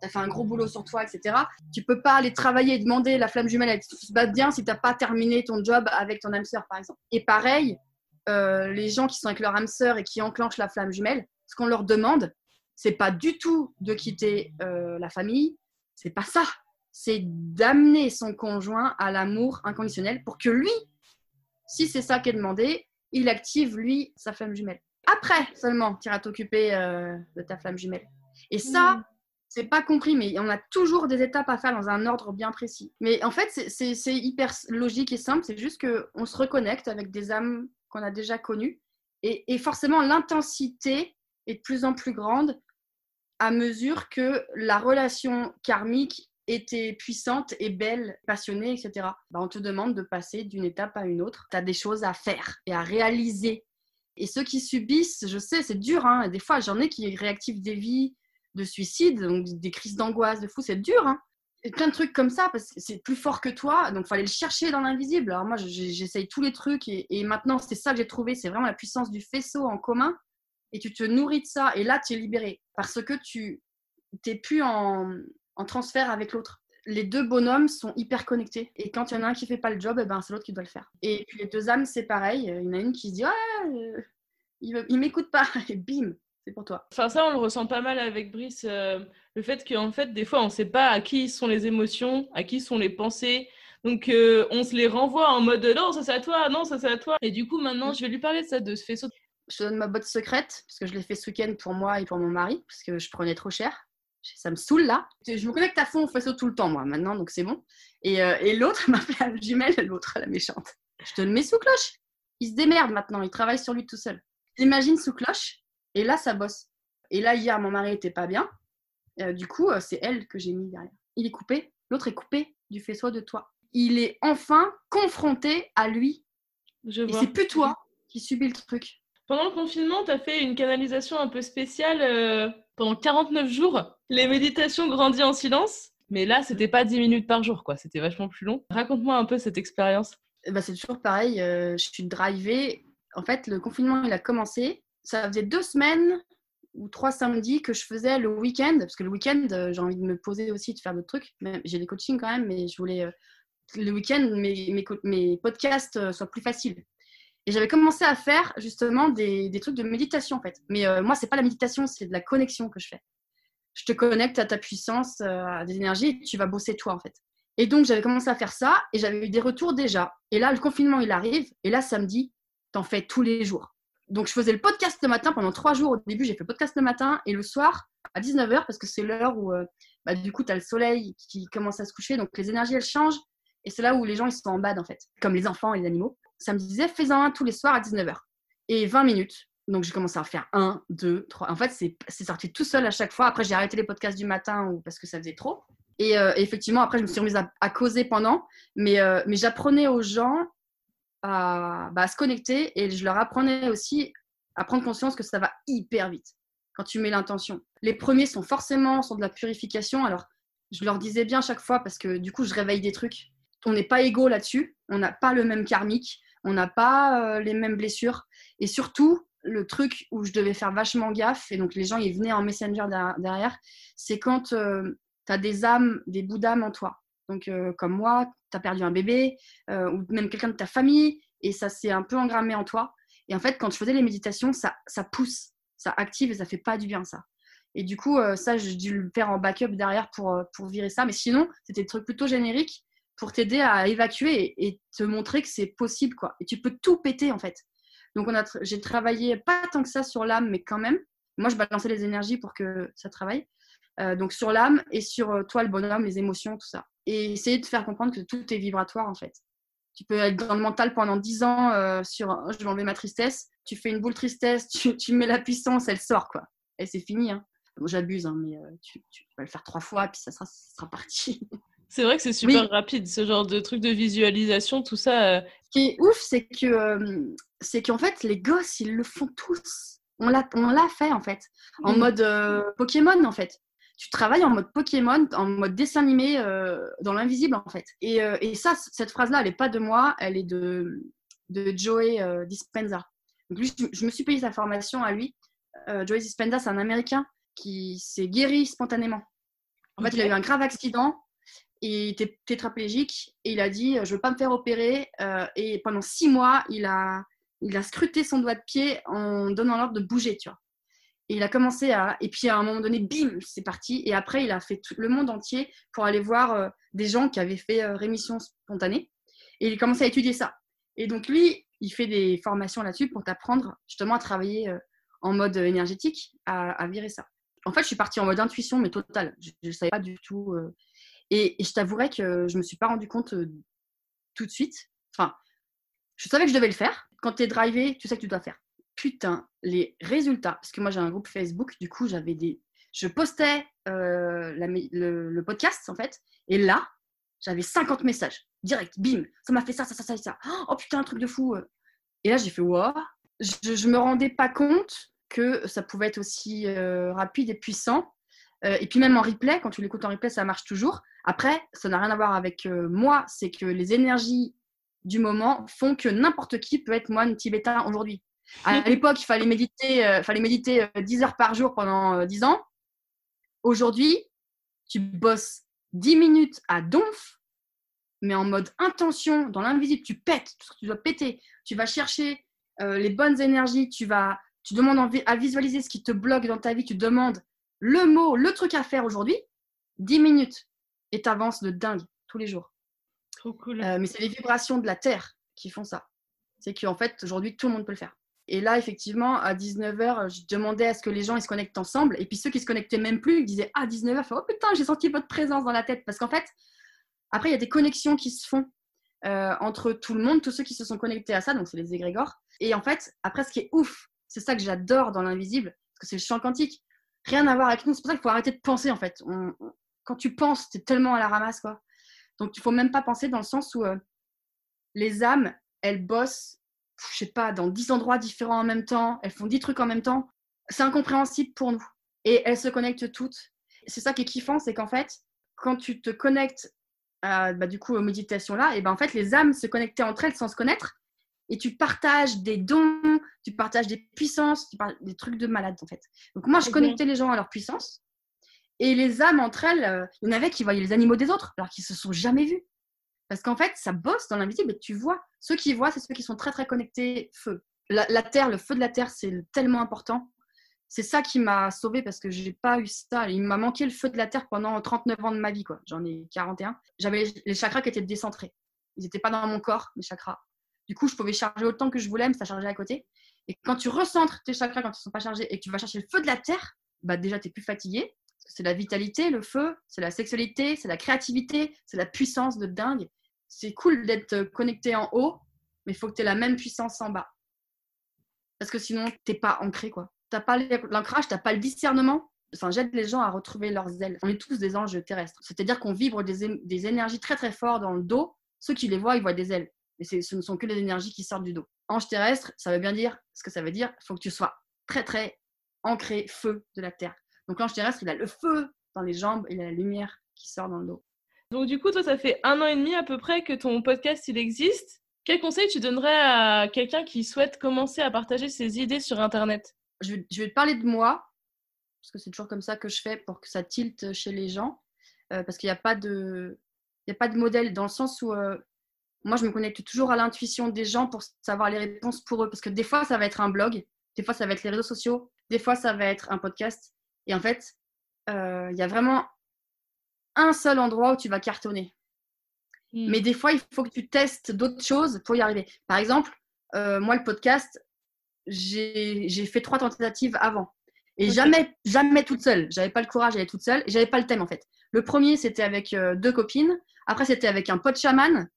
tu as fait un gros boulot sur toi, etc. Tu peux pas aller travailler et demander la flamme jumelle, elle se bat bien si tu n'as pas terminé ton job avec ton âme sœur, par exemple. Et pareil, les gens qui sont avec leur âme sœur et qui enclenchent la flamme jumelle, ce qu'on leur demande, c'est pas du tout de quitter la famille, c'est pas ça. C'est d'amener son conjoint à l'amour inconditionnel pour que lui, si c'est ça qui est demandé, il active lui sa flamme jumelle. Après seulement, tu iras t'occuper euh, de ta flamme jumelle. Et ça, c'est pas compris, mais on a toujours des étapes à faire dans un ordre bien précis. Mais en fait, c'est hyper logique et simple. C'est juste qu'on se reconnecte avec des âmes qu'on a déjà connues. et forcément, l'intensité est de plus en plus grande à mesure que la relation karmique était puissante et belle, passionnée, etc. Bah, on te demande de passer d'une étape à une autre. Tu as des choses à faire et à réaliser. Et ceux qui subissent, je sais, c'est dur. Hein. Des fois, j'en ai qui réactivent des vies de suicide, donc des crises d'angoisse, de fou, c'est dur. Hein. Plein de trucs comme ça, parce que c'est plus fort que toi, donc il fallait le chercher dans l'invisible. Alors moi, j'essaye tous les trucs, et, et maintenant, c'est ça que j'ai trouvé, c'est vraiment la puissance du faisceau en commun et tu te nourris de ça. Et là, tu es libéré parce que tu n'es plus en, transfert avec l'autre. Les deux bonhommes sont hyper connectés. Et quand il y en a un qui fait pas le job, eh ben, c'est l'autre qui doit le faire. Et puis les deux âmes, c'est pareil. Il y en a une qui se dit Ouais, euh, il, ne m'écoute pas. *laughs* Et bim, c'est pour toi. Enfin, ça, on le ressent pas mal avec Brice. Euh, le fait qu'en fait, des fois, on ne sait pas à qui sont les émotions, à qui sont les pensées. Donc, euh, on se les renvoie en mode non, ça c'est à toi, non, ça c'est à toi. Et du coup, maintenant, je vais lui parler de ça, de ce faisceau je te donne ma botte secrète, parce que je l'ai fait ce week-end pour moi et pour mon mari, parce que je prenais trop cher. Ça me saoule là. Je me connecte à fond au faisceau tout le temps, moi, maintenant, donc c'est bon. Et, euh, et l'autre *laughs* m'a fait la jumelle, l'autre, la méchante. Je te mets sous cloche. Il se démerde maintenant, il travaille sur lui tout seul. Imagine sous cloche, et là, ça bosse. Et là, hier, mon mari était pas bien. Euh, du coup, euh, c'est elle que j'ai mis derrière. Il est coupé, l'autre est coupé du faisceau de toi. Il est enfin confronté à lui. Je et c'est plus toi qui subis le truc. Pendant le confinement, tu as fait une canalisation un peu spéciale euh, pendant 49 jours. Les méditations grandissent en silence, mais là, c'était pas 10 minutes par jour, quoi. C'était vachement plus long. Raconte-moi un peu cette expérience. Bah, c'est toujours pareil. Euh, je suis drivée. En fait, le confinement, il a commencé. Ça faisait deux semaines ou trois samedis que je faisais le week-end, parce que le week-end, euh, j'ai envie de me poser aussi, de faire d'autres trucs. J'ai des coachings quand même, mais je voulais le week-end, mes podcasts soient plus faciles. Et j'avais commencé à faire justement des, trucs de méditation en fait. Mais euh, moi, c'est pas la méditation, c'est de la connexion que je fais. Je te connecte à ta puissance, euh, à des énergies, et tu vas bosser toi en fait. Et donc, j'avais commencé à faire ça et j'avais eu des retours déjà. Et là, le confinement, il arrive. Et là, samedi, t'en fais tous les jours. Donc, je faisais le podcast le matin pendant trois jours. Au début, j'ai fait le podcast le matin et le soir à 19h parce que c'est l'heure où, euh, bah, du coup, tu as le soleil qui commence à se coucher. Donc, les énergies, elles changent. Et c'est là où les gens, ils sont en bad en fait, comme les enfants et les animaux ça me disait fais-en un tous les soirs à 19h. Et 20 minutes. Donc j'ai commencé à faire 1, 2, 3. En fait, c'est sorti tout seul à chaque fois. Après, j'ai arrêté les podcasts du matin parce que ça faisait trop. Et euh, effectivement, après, je me suis remise à, causer pendant. Mais, euh, mais j'apprenais aux gens à, bah, à, se connecter et je leur apprenais aussi à prendre conscience que ça va hyper vite quand tu mets l'intention. Les premiers sont forcément sur de la purification. Alors, je leur disais bien chaque fois parce que du coup, je réveille des trucs. On n'est pas égaux là-dessus. On n'a pas le même karmique on n'a pas euh, les mêmes blessures. Et surtout, le truc où je devais faire vachement gaffe, et donc les gens ils venaient en messenger derrière, c'est quand euh, tu as des âmes, des bouts d'âmes en toi. Donc, euh, comme moi, tu as perdu un bébé, ou même quelqu'un de ta famille, et ça s'est un peu engrammé en toi. Et en fait, quand je faisais les méditations, ça, ça pousse, ça active et ça fait pas du bien, ça. Et du coup, ça, j'ai dû le faire en backup derrière pour, pour virer ça. Mais sinon, c'était des trucs plutôt génériques pour t'aider à évacuer et, te montrer que c'est possible, quoi. Et tu peux tout péter, en fait. Donc, on a j'ai travaillé pas tant que ça sur l'âme, mais quand même. Moi, je balançais les énergies pour que ça travaille. Euh, donc, sur l'âme et sur euh, toi, le bonhomme, les émotions, tout ça. Et essayer de faire comprendre que tout est vibratoire, en fait. Tu peux être dans le mental pendant 10 ans euh, sur je vais enlever ma tristesse. Tu fais une boule tristesse, tu, tu mets la puissance, elle sort quoi. Et c'est fini. Hein. Bon, J'abuse, hein, mais tu, vas le faire trois fois, puis ça ça sera parti. *laughs* C'est vrai que c'est super rapide, ce genre de truc de visualisation, tout ça. euh, Ce qui est ouf, c'est que euh, c'est qu'en fait, les gosses, ils le font tous. On l'a, on l'a fait en fait, en Mhm. mode euh, Pokémon en fait. Tu travailles en mode Pokémon, en mode dessin animé euh, dans l'invisible en fait. Et, euh, et ça, cette phrase-là, elle n'est pas de moi, elle est de, de Joey Dispenza. Donc lui, je, je me suis payé sa formation à lui. Joey Dispenza, c'est un Américain qui s'est guéri spontanément. En fait, il a eu un grave accident il était tétraplégique et il a dit euh, je veux pas me faire opérer euh, et pendant six mois il a il a scruté son doigt de pied en donnant l'ordre de bouger tu vois. Et il a commencé à et puis à un moment donné bim c'est parti. Et après il a fait tout le monde entier pour aller voir euh, des gens qui avaient fait rémission spontanée. Et il a commencé à étudier ça. Et donc lui il fait des formations là-dessus pour t'apprendre justement à travailler en mode énergétique à, à virer ça. En fait je suis partie en mode intuition mais totale. Je, je savais pas du tout et, je t'avouerais que je me suis pas rendu compte euh, tout de suite. Enfin, je savais que je devais le faire. Quand tu es drivé, tu sais que tu dois faire. Putain, les résultats. Parce que moi, j'ai un groupe Facebook. Du coup, j'avais des. Je postais euh, le, podcast, en fait. Et là, j'avais 50 messages. Direct, bim. Ça m'a fait ça, ça, ça, ça, ça. Oh putain, un truc de fou. Et là, j'ai fait, wow. Je, je me rendais pas compte que ça pouvait être aussi euh, rapide et puissant. Euh, et puis même en replay, quand tu l'écoutes en replay, ça marche toujours. Après, ça n'a rien à voir avec euh, moi, c'est que les énergies du moment font que n'importe qui peut être moine tibétain aujourd'hui. À *laughs* l'époque, il fallait méditer, euh, fallait méditer euh, 10 heures par jour pendant euh, 10 ans. Aujourd'hui, tu bosses 10 minutes à donf, mais en mode intention, dans l'invisible, tu pètes tu dois péter. Tu vas chercher euh, les bonnes énergies, tu vas, tu demandes à visualiser ce qui te bloque dans ta vie, tu demandes le mot, le truc à faire aujourd'hui, 10 minutes, et tu avances de dingue tous les jours. Trop cool. Euh, mais c'est les vibrations de la Terre qui font ça. C'est qu'en fait, aujourd'hui, tout le monde peut le faire. Et là, effectivement, à 19h, je demandais à ce que les gens ils se connectent ensemble. Et puis ceux qui se connectaient même plus, ils disaient Ah, 19h, oh putain, j'ai senti votre présence dans la tête. Parce qu'en fait, après, il y a des connexions qui se font euh, entre tout le monde, tous ceux qui se sont connectés à ça, donc c'est les égrégores. Et en fait, après, ce qui est ouf, c'est ça que j'adore dans l'invisible, parce que c'est le champ quantique. Rien à voir avec nous. C'est pour ça qu'il faut arrêter de penser, en fait. Quand tu penses, tu es tellement à la ramasse, quoi. Donc, il faut même pas penser dans le sens où euh, les âmes, elles bossent, je sais pas, dans 10 endroits différents en même temps, elles font 10 trucs en même temps. C'est incompréhensible pour nous. Et elles se connectent toutes. C'est ça qui est kiffant, c'est qu'en fait, quand tu te connectes bah, du coup aux méditations là, et ben en fait les âmes se connectaient entre elles sans se connaître et tu partages des dons, tu partages des puissances, tu partages des trucs de malade en fait. Donc moi je connectais les gens à leur puissance et les âmes entre elles, euh, il y en avait qui voyaient les animaux des autres alors qu'ils se sont jamais vus. Parce qu'en fait, ça bosse dans l'invisible et tu vois. Ceux qui voient, c'est ceux qui sont très très connectés feu. La, la terre, le feu de la terre, c'est tellement important. C'est ça qui m'a sauvée parce que j'ai pas eu ça. Il m'a manqué le feu de la terre pendant 39 ans de ma vie. quoi. J'en ai 41. J'avais les chakras qui étaient décentrés. Ils n'étaient pas dans mon corps, mes chakras. Du coup, je pouvais charger autant que je voulais, mais ça chargeait à côté. Et quand tu recentres tes chakras quand ils sont pas chargés et que tu vas chercher le feu de la terre, bah déjà, tu es plus fatigué. C'est la vitalité, le feu, c'est la sexualité, c'est la créativité, c'est la puissance de dingue. C'est cool d'être connecté en haut, mais il faut que tu aies la même puissance en bas. Parce que sinon, t'es pas ancré, quoi. T'as pas l'ancrage, t'as pas le discernement. Enfin, j'aide les gens à retrouver leurs ailes. On est tous des anges terrestres. C'est-à-dire qu'on vibre des énergies très très fortes dans le dos. Ceux qui les voient, ils voient des ailes. Mais ce ne sont que des énergies qui sortent du dos. Ange terrestre, ça veut bien dire ce que ça veut dire. Il faut que tu sois très très ancré feu de la terre. Donc l'ange terrestre, il a le feu dans les jambes, il a la lumière qui sort dans le dos. Donc du coup, toi, ça fait un an et demi à peu près que ton podcast il existe. Quel conseil tu donnerais à quelqu'un qui souhaite commencer à partager ses idées sur Internet? Je vais, je vais te parler de moi, parce que c'est toujours comme ça que je fais pour que ça tilte chez les gens, euh, parce qu'il n'y a, pas de- y a pas de modèle dans le sens où euh, moi, je me connecte toujours à l'intuition des gens pour savoir les réponses pour eux, parce que des fois, ça va être un blog, des fois, ça va être les réseaux sociaux, des fois, ça va être un podcast, et en fait, euh, il y a vraiment un seul endroit où tu vas cartonner. Hmm. Mais des fois, il faut que tu testes d'autres choses pour y arriver. Par exemple, euh, moi, le podcast, j'ai fait trois tentatives avant. Et jamais, jamais toute seule. J'avais pas le courage d'aller toute seule. Et j'avais pas le thème, en fait. Le premier, c'était avec euh, deux copines. Après, c'était avec un pote chaman.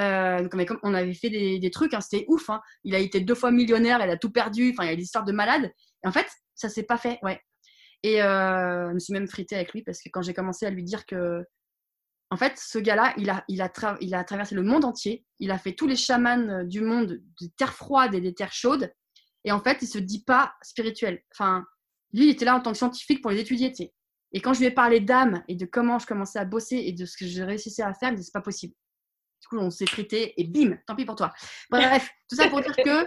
Euh, on avait fait des, trucs, hein, c'était ouf. Hein. Il a été deux fois millionnaire, il a tout perdu. Enfin, il y a des histoires de malades. Et en fait, ça s'est pas fait. Ouais. Et euh, je me suis même fritée avec lui parce que quand j'ai commencé à lui dire que, en fait, ce gars-là, il a, traversé le monde entier. Il a fait tous les chamans du monde, des terres froides et des terres chaudes. Et en fait, il se dit pas spirituel. Enfin, lui, il était là en tant que scientifique pour les étudier. Et quand je lui ai parlé d'âme et de comment je commençais à bosser et de ce que je réussissais à faire, il me dit c'est pas possible. Du coup, on s'est frité et bim, tant pis pour toi. Bref, tout ça pour dire que,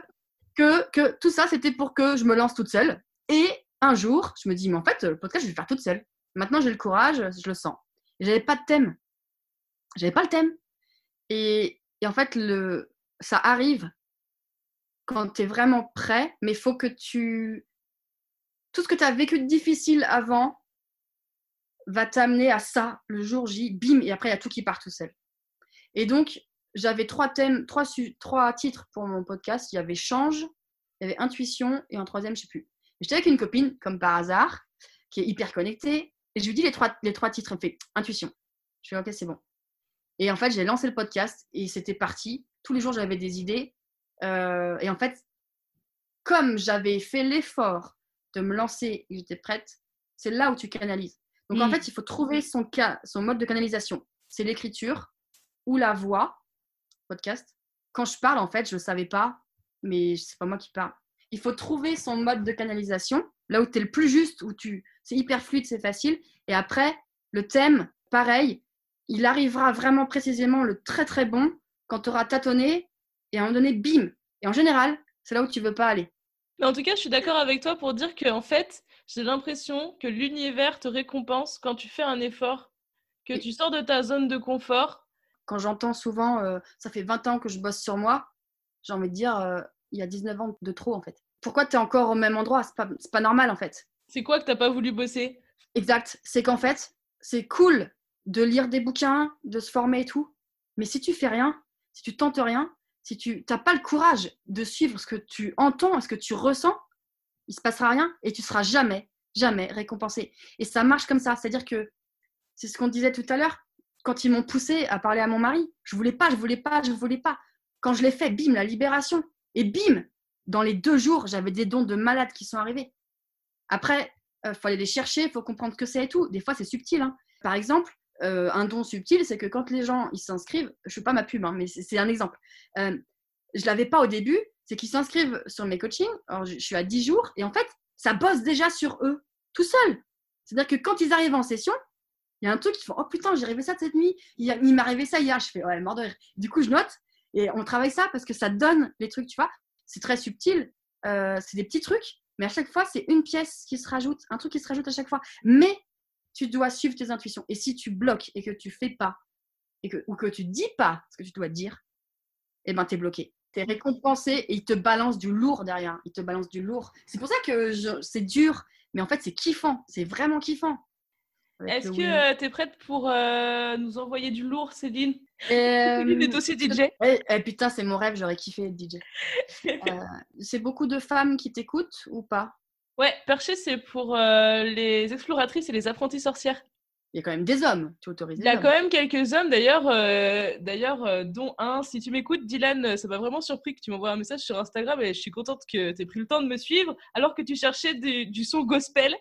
que, que tout ça, c'était pour que je me lance toute seule. Et un jour, je me dis, mais en fait, le podcast, je vais le faire toute seule. Maintenant, j'ai le courage, je le sens. J'avais pas de thème. J'avais pas le thème. Et, et en fait, le, ça arrive quand tu es vraiment prêt, mais il faut que tu... Tout ce que tu as vécu de difficile avant va t'amener à ça le jour J, bim, et après il y a tout qui part tout seul. Et donc, j'avais trois thèmes, trois, trois titres pour mon podcast. Il y avait Change, il y avait Intuition, et en troisième, je sais plus. J'étais avec une copine, comme par hasard, qui est hyper connectée, et je lui dis les trois, les trois titres, elle me fait Intuition. Je fais OK, c'est bon. Et en fait, j'ai lancé le podcast, et c'était parti. Tous les jours, j'avais des idées, euh, et en fait, comme j'avais fait l'effort de me lancer et j'étais prête, c'est là où tu canalises. Donc en mm. fait, il faut trouver son, cas, son mode de canalisation. C'est l'écriture ou la voix, podcast. Quand je parle, en fait, je ne savais pas, mais c'est pas moi qui parle. Il faut trouver son mode de canalisation, là où tu es le plus juste, où tu c'est hyper fluide, c'est facile. Et après, le thème, pareil, il arrivera vraiment précisément le très très bon quand tu auras tâtonné et à un moment donné, bim. Et en général, c'est là où tu veux pas aller. Mais en tout cas, je suis d'accord avec toi pour dire que en fait, j'ai l'impression que l'univers te récompense quand tu fais un effort, que tu sors de ta zone de confort. Quand j'entends souvent, euh, ça fait 20 ans que je bosse sur moi, j'ai envie de dire, euh, il y a 19 ans de trop en fait. Pourquoi tu es encore au même endroit? C'est pas, pas normal en fait. C'est quoi que tu n'as pas voulu bosser? Exact. C'est qu'en fait, c'est cool de lire des bouquins, de se former et tout. Mais si tu fais rien, si tu tentes rien, si tu n'as pas le courage de suivre ce que tu entends, ce que tu ressens, il se passera rien et tu seras jamais, jamais récompensé. Et ça marche comme ça. C'est-à-dire que c'est ce qu'on disait tout à l'heure. Quand ils m'ont poussé à parler à mon mari, je voulais pas, je voulais pas, je voulais pas. Quand je l'ai fait, bim, la libération. Et bim, dans les deux jours, j'avais des dons de malades qui sont arrivés. Après, il euh, faut aller les chercher, il faut comprendre que c'est et tout. Des fois, c'est subtil. Hein. Par exemple, euh, un don subtil, c'est que quand les gens ils s'inscrivent, je ne suis pas ma pub, hein, mais c'est un exemple. Euh, je l'avais pas au début, c'est qu'ils s'inscrivent sur mes coachings. Alors, je, suis à 10 jours et en fait, ça bosse déjà sur eux, tout seul. C'est-à-dire que quand ils arrivent en session, il y a un truc qui font Oh putain, j'ai rêvé ça cette nuit, il, il m'est arrivé ça hier. Je fais Ouais, mort de rire. Du coup, je note et on travaille ça parce que ça donne les trucs, tu vois. C'est très subtil, euh, c'est des petits trucs, mais à chaque fois, c'est une pièce qui se rajoute, un truc qui se rajoute à chaque fois. Mais tu dois suivre tes intuitions. Et si tu bloques et que tu fais pas, et que, ou que tu dis pas ce que tu dois dire, eh ben, tu es bloqué. Tu es récompensé et il te balance du lourd derrière. Il te balance du lourd. C'est pour ça que c'est dur, mais en fait, c'est kiffant. C'est vraiment kiffant. Est-ce que euh, tu es prête pour euh, nous envoyer du lourd, Céline? Euh, Céline est aussi DJ. Eh, putain, c'est mon rêve, j'aurais kiffé être DJ. *laughs* c'est beaucoup de femmes qui t'écoutent ou pas? Ouais, Perché, c'est pour euh, les exploratrices et les apprentis sorcières. Il y a quand même des hommes, tu autorises. Il y a quand même quelques hommes, d'ailleurs, euh, d'ailleurs euh, dont un. Si tu m'écoutes, Dylan, ça m'a vraiment surpris que tu m'envoies un message sur Instagram et je suis contente que tu aies pris le temps de me suivre alors que tu cherchais du son gospel.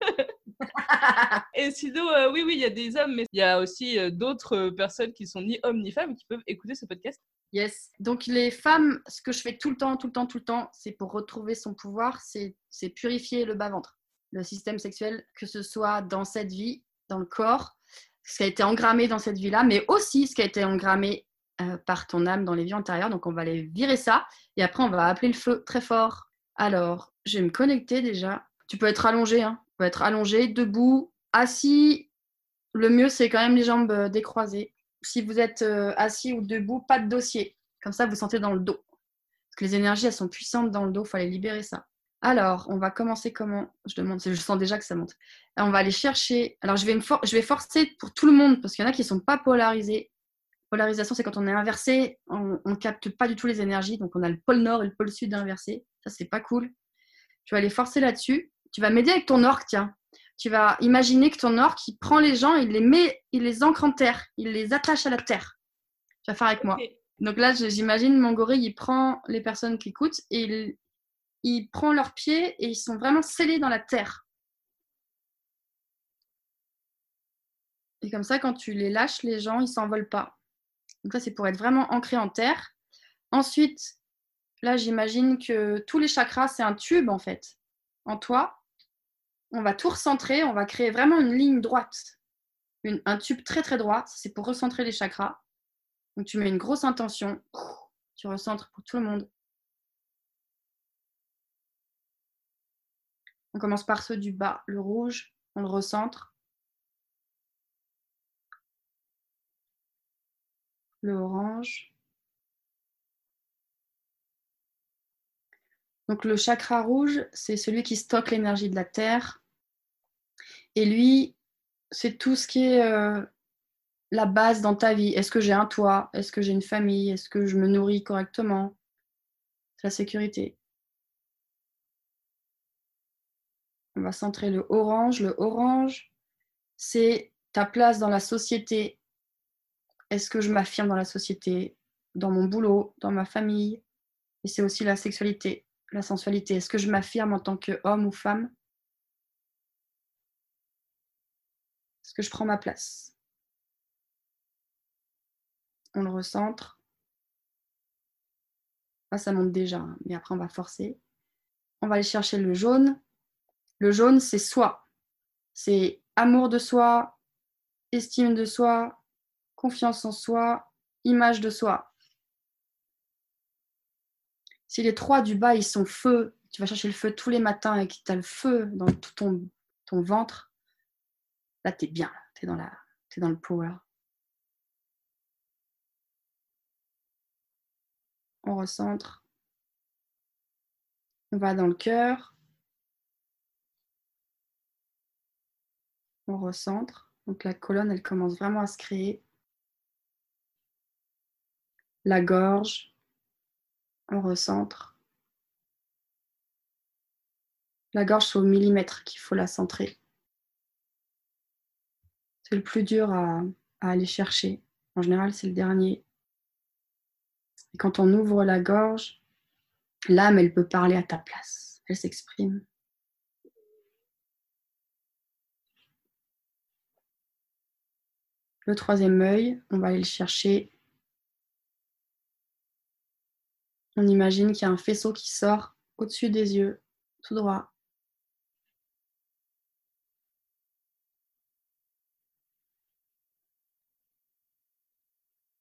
*laughs* et sinon, oui, oui, il y a des hommes, mais il y a aussi d'autres personnes qui sont ni hommes ni femmes qui peuvent écouter ce podcast. Yes. Donc les femmes, ce que je fais tout le temps, tout le temps, tout le temps, c'est pour retrouver son pouvoir, c'est purifier le bas-ventre, le système sexuel, que ce soit dans cette vie, dans le corps, ce qui a été engrammé dans cette vie-là, mais aussi ce qui a été engrammé euh, par ton âme dans les vies antérieures. Donc on va aller virer ça et après on va appeler le feu très fort. Alors, je vais me connecter déjà. Tu peux être allongé, hein. Tu peux être allongé, debout, assis. Le mieux, c'est quand même les jambes euh, décroisées si vous êtes euh, assis ou debout, pas de dossier. Comme ça, vous sentez dans le dos. Parce que les énergies, elles sont puissantes dans le dos, il faut aller libérer ça. Alors, on va commencer comment? Je demande, je sens déjà que ça monte. on va aller chercher. Alors, je vais, je vais forcer pour tout le monde, parce qu'il y en a qui ne sont pas polarisés. Polarisation, c'est quand on est inversé, on ne capte pas du tout les énergies. Donc, on a le pôle nord et le pôle sud inversé. Ça, c'est pas cool. Tu vas aller forcer là-dessus. Tu vas m'aider avec ton orque, tiens tu vas imaginer que ton orque, il prend les gens, il les met, il les ancre en terre, il les attache à la terre. Tu vas faire avec moi. Donc là, j'imagine mon gorille, il prend les personnes qui écoutent et il, il prend leurs pieds et ils sont vraiment scellés dans la terre. Et comme ça, quand tu les lâches, les gens, ils s'envolent pas. Donc ça, c'est pour être vraiment ancré en terre. Ensuite, là, j'imagine que tous les chakras, c'est un tube en fait, en toi. On va tout recentrer, on va créer vraiment une ligne droite, un tube très très droit. C'est pour recentrer les chakras. Donc tu mets une grosse intention, tu recentres pour tout le monde. On commence par ceux du bas, le rouge, on le recentre. Le orange. Donc le chakra rouge, c'est celui qui stocke l'énergie de la terre. Et lui, c'est tout ce qui est euh, la base dans ta vie. Est-ce que j'ai un toit? Est-ce que j'ai une famille? Est-ce que je me nourris correctement? C'est la sécurité. On va centrer le orange. Le orange, c'est ta place dans la société. Est-ce que je m'affirme dans la société, dans mon boulot, dans ma famille? Et c'est aussi la sexualité, la sensualité. Est-ce que je m'affirme en tant qu'homme ou femme? Est-ce que je prends ma place? On le recentre. Là, ça monte déjà, hein, mais après, on va forcer. On va aller chercher le jaune. Le jaune, c'est soi. C'est amour de soi, estime de soi, confiance en soi, image de soi. Si les trois du bas, ils sont feu, tu vas chercher le feu tous les matins et que tu as le feu dans tout ton, ventre, là, tu es bien, tu es, es dans le power. on recentre. On va dans le cœur. On recentre. Donc la colonne, elle commence vraiment à se créer. La gorge. On recentre. La gorge, c'est au millimètre qu'il faut la centrer. C'est le plus dur à, aller chercher. En général, c'est le dernier quand on ouvre la gorge, l'âme, elle peut parler à ta place. Elle s'exprime. Le troisième œil, on va aller le chercher. On imagine qu'il y a un faisceau qui sort au-dessus des yeux, tout droit.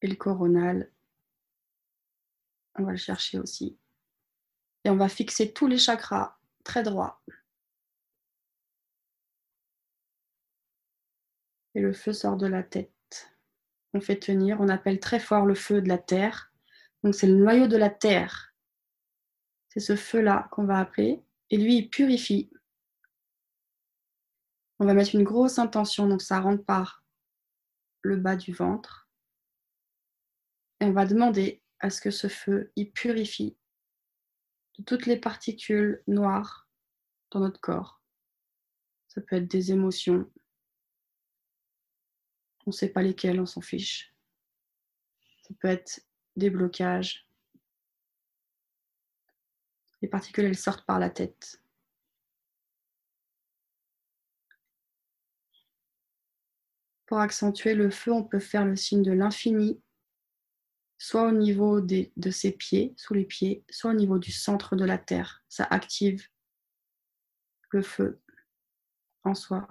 Et le coronal, on va le chercher aussi. Et on va fixer tous les chakras très droits. Et le feu sort de la tête. On fait tenir, on appelle très fort le feu de la terre. Donc c'est le noyau de la terre. C'est ce feu-là qu'on va appeler. Et lui, il purifie. On va mettre une grosse intention, donc ça rentre par le bas du ventre. Et on va demander à ce que ce feu y purifie de toutes les particules noires dans notre corps. Ça peut être des émotions. On ne sait pas lesquelles, on s'en fiche. Ça peut être des blocages. Les particules, elles sortent par la tête. Pour accentuer le feu, on peut faire le signe de l'infini soit au niveau de ses pieds, sous les pieds, soit au niveau du centre de la terre. Ça active le feu en soi.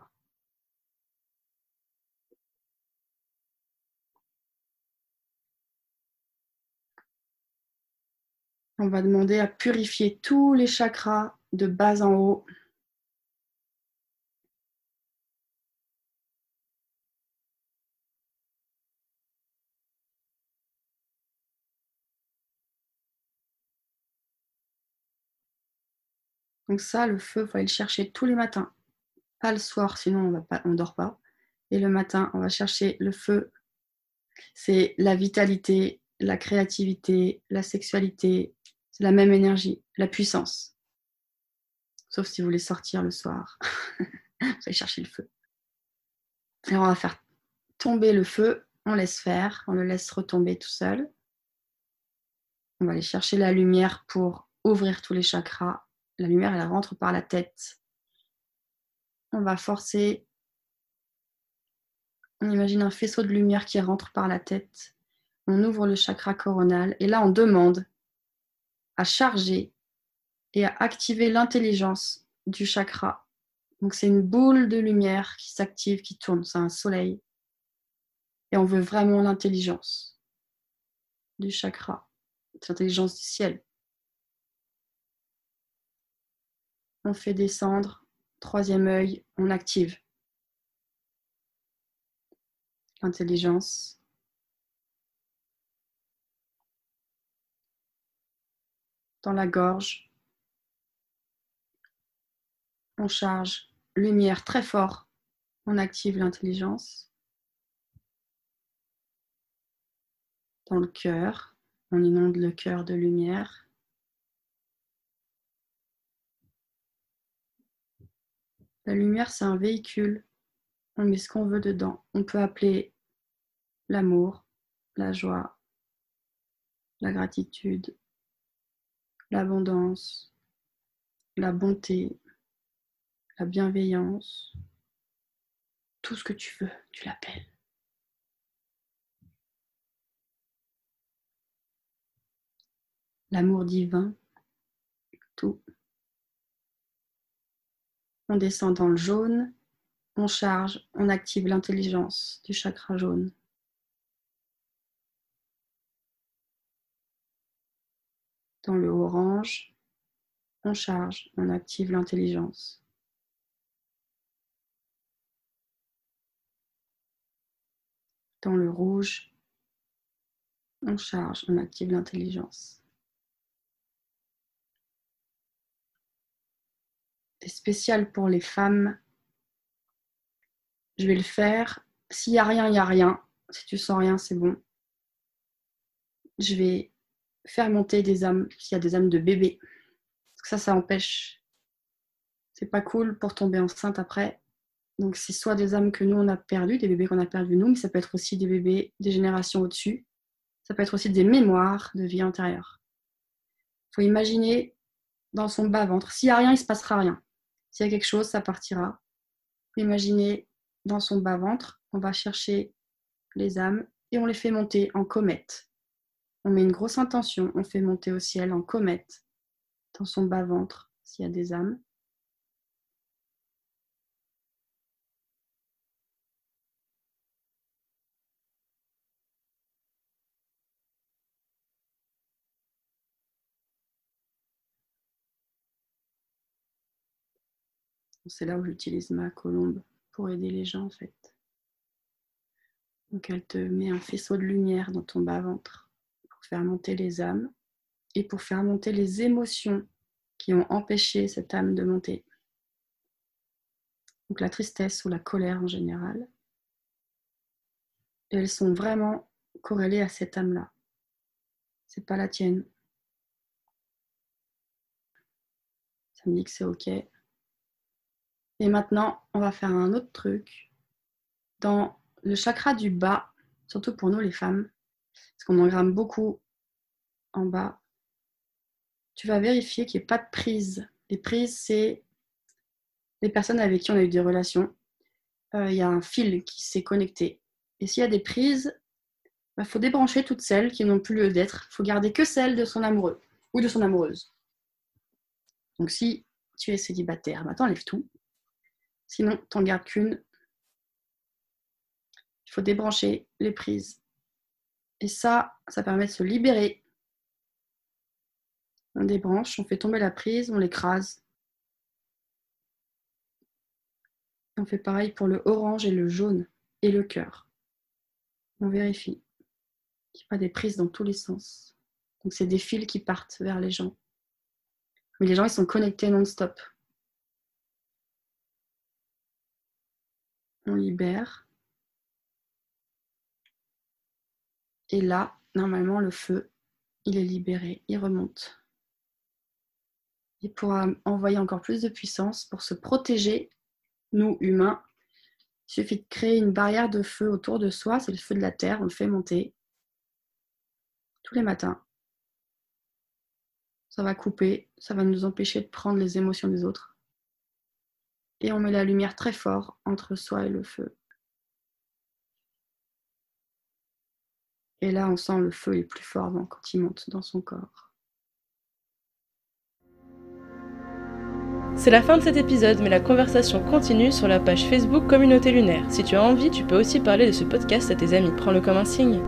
On va demander à purifier tous les chakras de bas en haut Donc ça, le feu, il faut aller le chercher tous les matins. Pas le soir, sinon on ne dort pas. Et le matin, on va chercher le feu. C'est la vitalité, la créativité, la sexualité. C'est la même énergie, la puissance. Sauf si vous voulez sortir le soir. *laughs* vous allez chercher le feu. Et on va faire tomber le feu. On laisse faire, on le laisse retomber tout seul. On va aller chercher la lumière pour ouvrir tous les chakras. La lumière, elle rentre par la tête. On va forcer. On imagine un faisceau de lumière qui rentre par la tête. On ouvre le chakra coronal et là, on demande à charger et à activer l'intelligence du chakra. Donc, c'est une boule de lumière qui s'active, qui tourne. C'est un soleil. Et on veut vraiment l'intelligence du chakra, l'intelligence du ciel. On fait descendre, troisième œil, on active l'intelligence. Dans la gorge, on charge lumière très fort, on active l'intelligence. Dans le cœur, on inonde le cœur de lumière. La lumière, c'est un véhicule. On met ce qu'on veut dedans. On peut appeler l'amour, la joie, la gratitude, l'abondance, la bonté, la bienveillance, tout ce que tu veux, tu l'appelles. L'amour divin, tout. On descend dans le jaune, on charge, on active l'intelligence du chakra jaune. Dans le orange, on charge, on active l'intelligence. Dans le rouge, on charge, on active l'intelligence. C'est spécial pour les femmes. Je vais le faire. S'il n'y a rien, il n'y a rien. Si tu sens rien, c'est bon. Je vais faire monter des âmes, s'il y a des âmes de bébé. Parce que ça, ça empêche. C'est pas cool pour tomber enceinte après. Donc, c'est soit des âmes que nous, on a perdues, des bébés qu'on a perdus nous, mais ça peut être aussi des bébés des générations au-dessus. Ça peut être aussi des mémoires de vie antérieure. Il faut imaginer dans son bas-ventre. S'il n'y a rien, il se passera rien. S'il y a quelque chose, ça partira. Faut imaginer dans son bas-ventre, on va chercher les âmes et on les fait monter en comète. On met une grosse intention, on fait monter au ciel en comète dans son bas-ventre s'il y a des âmes. C'est là où j'utilise ma colombe pour aider les gens en fait. Donc elle te met un faisceau de lumière dans ton bas-ventre faire monter les âmes et pour faire monter les émotions qui ont empêché cette âme de monter. Donc la tristesse ou la colère en général. Elles sont vraiment corrélées à cette âme-là. C'est pas la tienne. Ça me dit que c'est ok. Et maintenant, on va faire un autre truc. Dans le chakra du bas, surtout pour nous les femmes, parce qu'on engramme beaucoup en bas, tu vas vérifier qu'il n'y ait pas de prise. Les prises, c'est les personnes avec qui on a eu des relations. Euh, il y a un fil qui s'est connecté. Et s'il y a des prises, il bah, faut débrancher toutes celles qui n'ont plus lieu d'être. Il faut garder que celles de son amoureux ou de son amoureuse. Donc si tu es célibataire, maintenant enlève tout. Sinon, tu n'en gardes qu'une. Il faut débrancher les prises. Et ça, ça permet de se libérer. On débranche, on fait tomber la prise, on l'écrase. On fait pareil pour le orange et le jaune et le cœur. On vérifie qu'il n'y a pas des prises dans tous les sens. Donc c'est des fils qui partent vers les gens. Mais les gens, ils sont connectés non-stop. on libère. Et là, normalement, le feu, il est libéré, il remonte. Et pour envoyer encore plus de puissance, pour se protéger, nous, humains, il suffit de créer une barrière de feu autour de soi, c'est le feu de la terre, on le fait monter tous les matins. ça va couper, ça va nous empêcher de prendre les émotions des autres. Et on met la lumière très fort entre soi et le feu. Et là, on sent le feu est plus fort quand il monte dans son corps. C'est la fin de cet épisode, mais la conversation continue sur la page Facebook Communauté Lunaire. Si tu as envie, tu peux aussi parler de ce podcast à tes amis. Prends-le comme un signe.